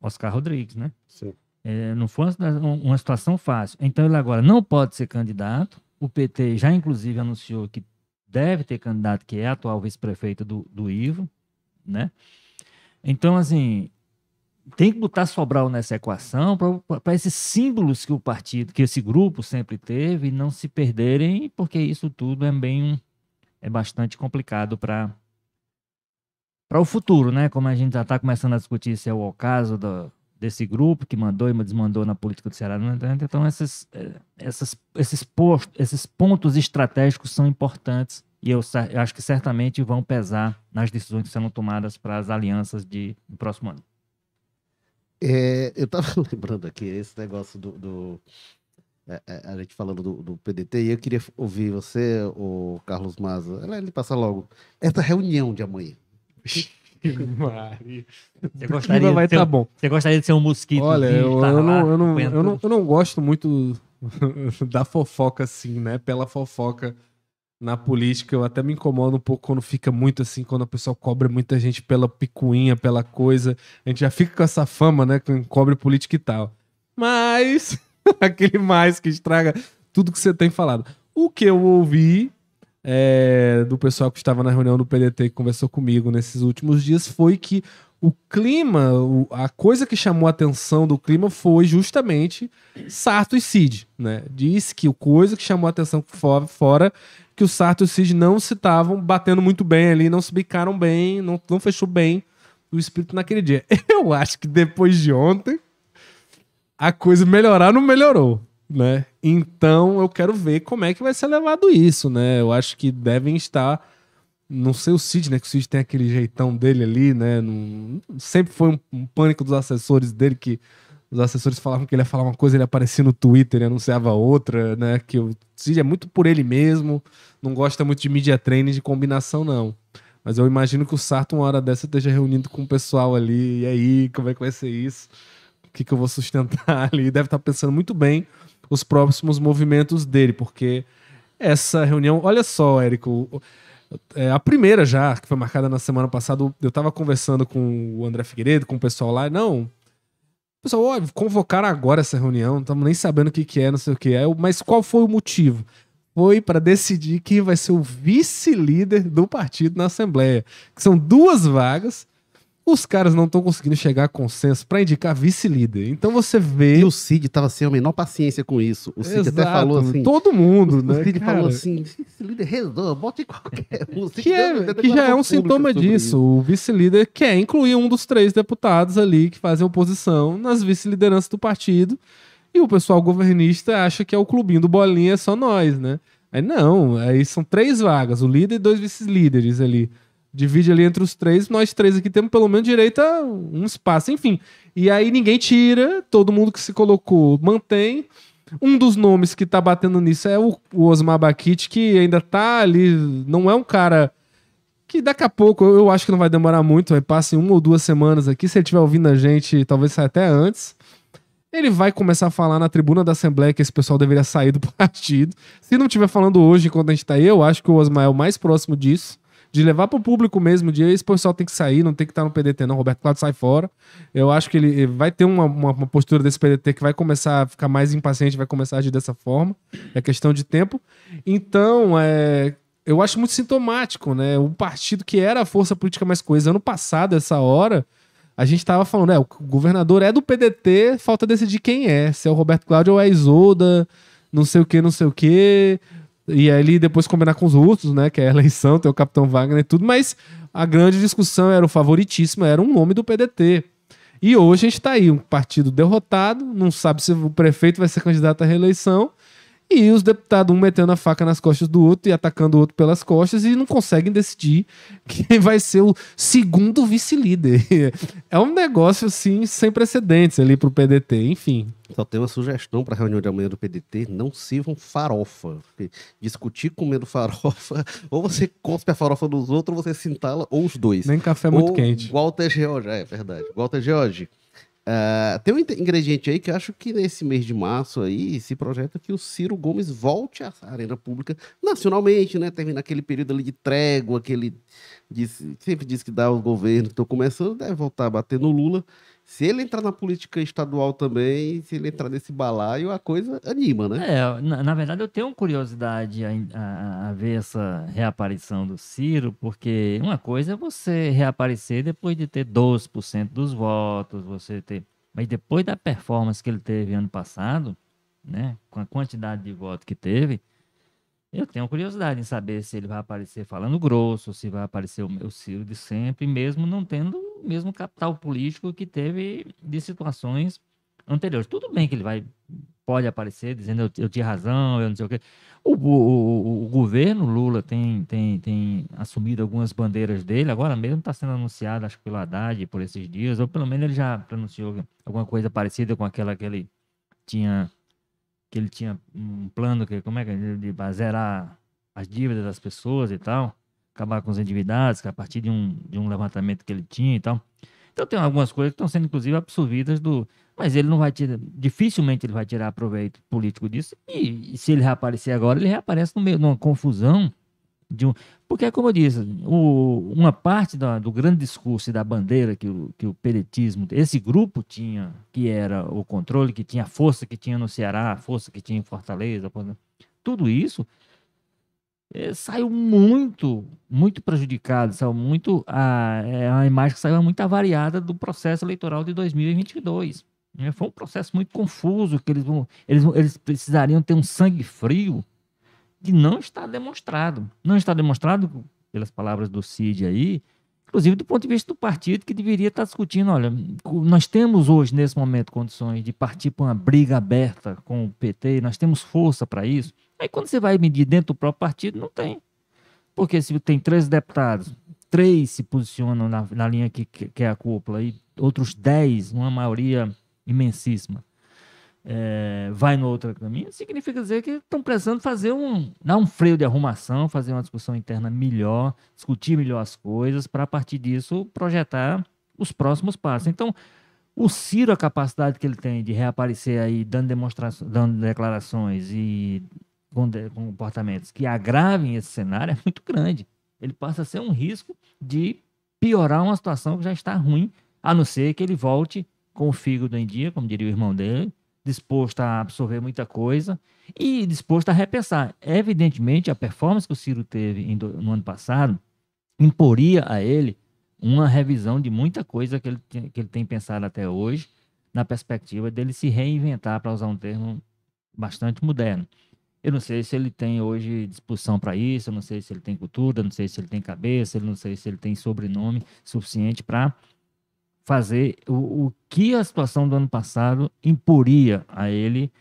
Oscar Rodrigues, né? Sim. É, não foi uma, uma situação fácil. Então ele agora não pode ser candidato. O PT já, inclusive, anunciou que deve ter candidato, que é atual vice-prefeito do, do Ivo, né? Então, assim, tem que botar Sobral nessa equação para esses símbolos que o partido, que esse grupo sempre teve, não se perderem, porque isso tudo é bem é bastante complicado para para o futuro, né? Como a gente já está começando a discutir se é o ocaso do, desse grupo que mandou e desmandou na política do Ceará, então essas, eh, essas, esses, postos, esses pontos estratégicos são importantes e eu, eu acho que certamente vão pesar nas decisões que serão tomadas para as alianças de, do próximo ano. É, eu tava <laughs> lembrando aqui esse negócio do. do- é, é, a gente falando do, do PDT, e eu queria ouvir você, o Carlos Maza. Ele passa logo. Essa reunião de amanhã. Maria. Você gostaria, vai de ser, tá um- bom. você gostaria de ser um mosquito? Olha, eu, eu não, eu, não, eu, não, eu não gosto muito <laughs> da fofoca assim, né? Pela fofoca na política. Eu até me incomodo um pouco quando fica muito assim, quando a pessoa cobra muita gente pela picuinha, pela coisa. A gente já fica com essa fama, né? Que cobre política e tal. Mas, <laughs> aquele mais que estraga tudo que você tem falado. O que eu ouvi é, do pessoal que estava na reunião do PDT que conversou comigo nesses últimos dias foi que o clima, o- a coisa que chamou a atenção do clima foi justamente Sarto e Cid, né? Diz que o coisa que chamou a atenção fora, fora que o Sarto e o Cid não se estavam batendo muito bem ali, não se bicaram bem, não, não fechou bem o espírito naquele dia. <laughs> Eu acho que depois de ontem a coisa melhorar não melhorou, né? Então eu quero ver como é que vai ser levado isso, né? Eu acho que devem estar não sei o Cid, né? Que o Cid tem aquele jeitão dele ali, né? Não- sempre foi um, um pânico dos assessores dele que os assessores falavam que ele ia falar uma coisa, ele aparecia no Twitter e anunciava outra, né? Que o Cid é muito por ele mesmo, não gosta muito de media training, de combinação, não. Mas eu imagino que o Sarto, uma hora dessa, esteja reunindo com o pessoal ali. E aí, como é que vai ser isso? O que, que eu vou sustentar <laughs> ali? Deve estar pensando muito bem os próximos movimentos dele, porque essa reunião. Olha só, Érico. é, a primeira já, que foi marcada na semana passada, eu tava conversando com o André Figueiredo, com o pessoal lá. Não. Pessoal, ó, convocaram agora essa reunião, não estamos nem sabendo o que, que é, não sei o que é. Mas qual foi o motivo? Foi para decidir quem vai ser o vice-líder do partido na Assembleia. Que são duas vagas. Os caras não estão conseguindo chegar a consenso para indicar vice-líder. Então você vê. E o Cid tava sem a menor paciência com isso. O Cid até Exato, falou assim. Todo mundo, o né? Cid cara? falou assim: esse líder resolve, bote em qualquer um. O que, é, que já é um sintoma disso. O vice-líder quer incluir um dos três deputados ali que fazem oposição nas vice-lideranças do partido. E o pessoal governista acha que é o clubinho do Bolinha, é só nós, né? Aí não, aí são três vagas, o líder e dois vice-líderes ali. Divide ali entre os três, nós três aqui temos pelo menos direito a um espaço, enfim. E aí ninguém tira, todo mundo que se colocou mantém. Um dos nomes que tá batendo nisso é o, o Osmar Bakit, que ainda tá ali, não é um cara que daqui a pouco, eu acho que não vai demorar muito, vai passar uma ou duas semanas aqui, se ele estiver ouvindo a gente, talvez saia até antes. Ele vai começar a falar na tribuna da Assembleia que esse pessoal deveria sair do partido. Se não estiver falando hoje, enquanto a gente tá aí, eu acho que o Osmar é o mais próximo disso. De levar pro público mesmo, de esse pessoal tem que sair, não tem que estar no PDT, não. Roberto Cláudio sai fora. Eu acho que ele vai ter uma, uma, uma postura desse PDT que vai começar a ficar mais impaciente, vai começar a agir dessa forma. É questão de tempo. Então, é, eu acho muito sintomático, né? O partido que era a força política mais coesa ano passado, essa hora, a gente tava falando, é, o governador é do PDT, falta decidir quem é, se é o Roberto Cláudio ou é a Isolda, não sei o que, não sei o que. E ele depois combinar com os outros, né? Que é a eleição, tem o Capitão Wagner e tudo, mas a grande discussão era o favoritíssimo, era um nome do PDT. E hoje a gente tá aí, um partido derrotado, não sabe se o prefeito vai ser candidato à reeleição, e os deputados, um metendo a faca nas costas do outro e atacando o outro pelas costas, e não conseguem decidir <laughs> quem vai ser o segundo vice-líder. <laughs> É um negócio, assim, sem precedentes ali pro PDT, enfim. Só tem uma sugestão para a reunião de amanhã do PDT: não sirvam farofa. Porque discutir comendo farofa, <laughs> ou você cospe a farofa dos outros, ou você se entala, ou os dois. Nem café muito Ou quente. Walter George, é verdade. Walter George. Ah, tem um ingrediente aí que eu acho que nesse mês de março aí se projeta que o Ciro Gomes volte à arena pública nacionalmente, né? Termina aquele período ali de trégua, que ele disse- sempre diz que dá aos governos que estão começando, deve voltar a bater no Lula. Se ele entrar na política estadual também, se ele entrar nesse balaio, a coisa anima, né? É, na, na verdade eu tenho curiosidade a, a- a ver essa reaparição do Ciro, porque uma coisa é você reaparecer depois de ter 12% dos votos, você ter. Mas depois da performance que ele teve ano passado, né? Com a quantidade de votos que teve, eu tenho curiosidade em saber se ele vai aparecer falando grosso, se vai aparecer o meu Ciro de sempre, mesmo não tendo o mesmo capital político que teve de situações anteriores. Tudo bem que ele vai pode aparecer dizendo eu, eu tinha razão, eu não sei o quê. O, o, o- o governo Lula tem, tem, tem assumido algumas bandeiras dele, agora mesmo está sendo anunciado, acho que pelo Haddad por esses dias, ou pelo menos ele já pronunciou alguma coisa parecida com aquela que ele tinha que ele tinha um plano que como é que é, de, zerar as dívidas das pessoas e tal. acabar com os endividados, que é a partir de um, de um levantamento que ele tinha e tal. Então tem algumas coisas que estão sendo, inclusive, absorvidas do. Mas ele não vai tirar. Dificilmente ele vai tirar proveito político disso. E, e se ele reaparecer agora, ele reaparece no meio de uma confusão. De um, porque, como eu disse, o, uma parte da, do grande discurso e da bandeira que o, que o peretismo, esse grupo tinha, que era o controle, que tinha a força que tinha no Ceará, a força que tinha em Fortaleza, tudo isso é, saiu muito, muito prejudicado, saiu muito a, é a imagem que saiu muito avariada do processo eleitoral de 2022. Né? Foi um processo muito confuso, que eles, eles, eles precisariam ter um sangue frio que não está demonstrado. Não está demonstrado, pelas palavras do Cid aí, inclusive do ponto de vista do partido, que deveria estar discutindo, olha, nós temos hoje, nesse momento, condições de partir para uma briga aberta com o PT, nós temos força para isso, Aí quando você vai medir dentro do próprio partido, não tem. Porque se tem três deputados, três se posicionam na, na linha que, que, que, é a cúpula, e outros dez, uma maioria imensíssima, é, vai no outro caminho, significa dizer que estão precisando fazer um, dar um freio de arrumação, fazer uma discussão interna melhor, discutir melhor as coisas, para a partir disso projetar os próximos passos. Então, o Ciro, a capacidade que ele tem de reaparecer aí, dando, demonstrações, dando declarações e comportamentos que agravem esse cenário é muito grande. Ele passa a ser um risco de piorar uma situação que já está ruim, a não ser que ele volte com o fígado em dia, como diria o irmão dele, disposto a absorver muita coisa e disposto a repensar. Evidentemente, a performance que o Ciro teve no ano passado imporia a ele uma revisão de muita coisa que ele, que ele tem pensado até hoje, na perspectiva dele se reinventar, para usar um termo bastante moderno. Eu não sei se ele tem hoje disposição para isso, eu não sei se ele tem cultura, eu não sei se ele tem cabeça, eu não sei se ele tem sobrenome suficiente para fazer o, o que a situação do ano passado imporia a ele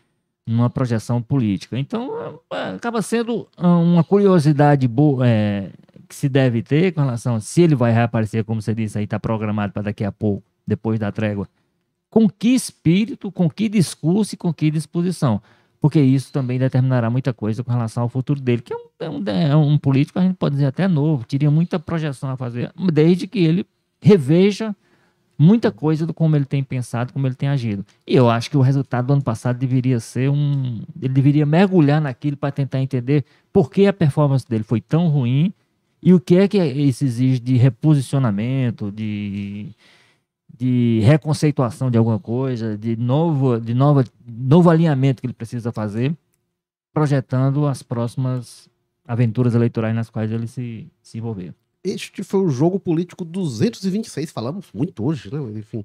numa projeção política. Então, é, acaba sendo uma curiosidade boa, é, que se deve ter com relação a se ele vai reaparecer, como você disse aí, está programado para daqui a pouco, depois da trégua. Com que espírito, com que discurso e com que disposição porque isso também determinará muita coisa com relação ao futuro dele, que é um, é um, é um político, a gente pode dizer até novo, teria muita projeção a fazer, desde que ele reveja muita coisa do como ele tem pensado, como ele tem agido. E eu acho que o resultado do ano passado deveria ser um. Ele deveria mergulhar naquilo para tentar entender por que a performance dele foi tão ruim e o que é que isso exige de reposicionamento, de de reconceituação de alguma coisa, de novo, de nova, novo alinhamento que ele precisa fazer, projetando as próximas aventuras eleitorais nas quais ele se, se envolver. Este foi o jogo político 226, falamos muito hoje, né? Enfim,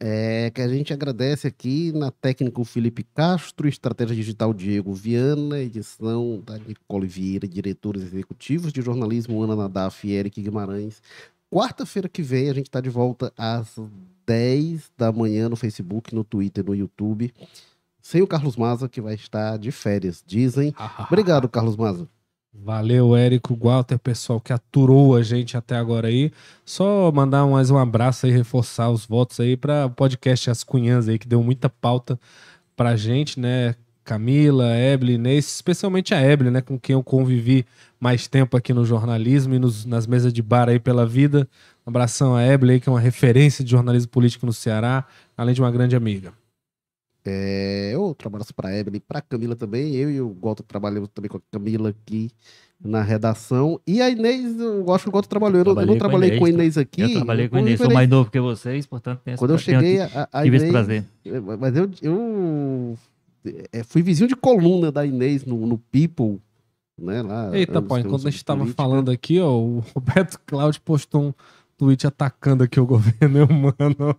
é, que a gente agradece aqui na técnica o Felipe Castro, estratégia digital Diego Viana, edição da Nicole Vieira, diretores executivos de jornalismo Ana Nadaf e Eric Guimarães, Quarta-feira que vem a gente está de volta às 10 da manhã no Facebook, no Twitter, no YouTube. Sem o Carlos Maza, que vai estar de férias, dizem. <laughs> Obrigado, Carlos Maza. Valeu, Érico, Walter, pessoal que aturou a gente até agora aí. Só mandar mais um abraço aí, reforçar os votos aí para o podcast As Cunhãs aí, que deu muita pauta pra gente, né? Camila, Eble, Inês, especialmente a Eble, né, com quem eu convivi mais tempo aqui no jornalismo e nos, nas mesas de bar aí pela vida. Um abração a Eble que é uma referência de jornalismo político no Ceará, além de uma grande amiga. É, outro abraço para a Eble e para Camila também. Eu e o Goto trabalhamos também com a Camila aqui na redação. E a Inês, eu acho que o Goto trabalhou. Eu, eu não trabalhei com a Inês, com a Inês aqui. Eu trabalhei com a Inês, sou mais novo que vocês, portanto, Quando eu cheguei, a, a Inês, esse prazer. Mas eu, eu é, fui vizinho de coluna da Inês no, no People, né? Lá, Eita, pô, enquanto a gente estava falando aqui, ó, o Roberto Cláudio postou um tweet atacando aqui o <laughs> governo, eu, mano.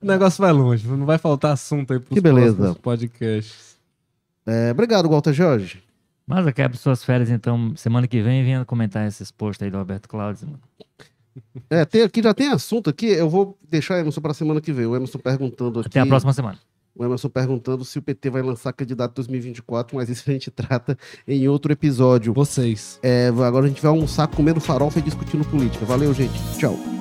O negócio vai longe, não vai faltar assunto aí pros que beleza. podcasts. É, obrigado, Walter Jorge. Mas eu quero suas férias, então, semana que vem, venha comentar esses posts aí do Roberto Cláudio. <laughs> É, tem, aqui já tem assunto aqui, eu vou deixar o Emerson para semana que vem. O Emerson perguntando aqui. Até a próxima semana. O Emerson perguntando se o PT vai lançar candidato 2024, mas isso a gente trata em outro episódio. Vocês. É, agora a gente vai almoçar comendo farofa e discutindo política. Valeu, gente. Tchau.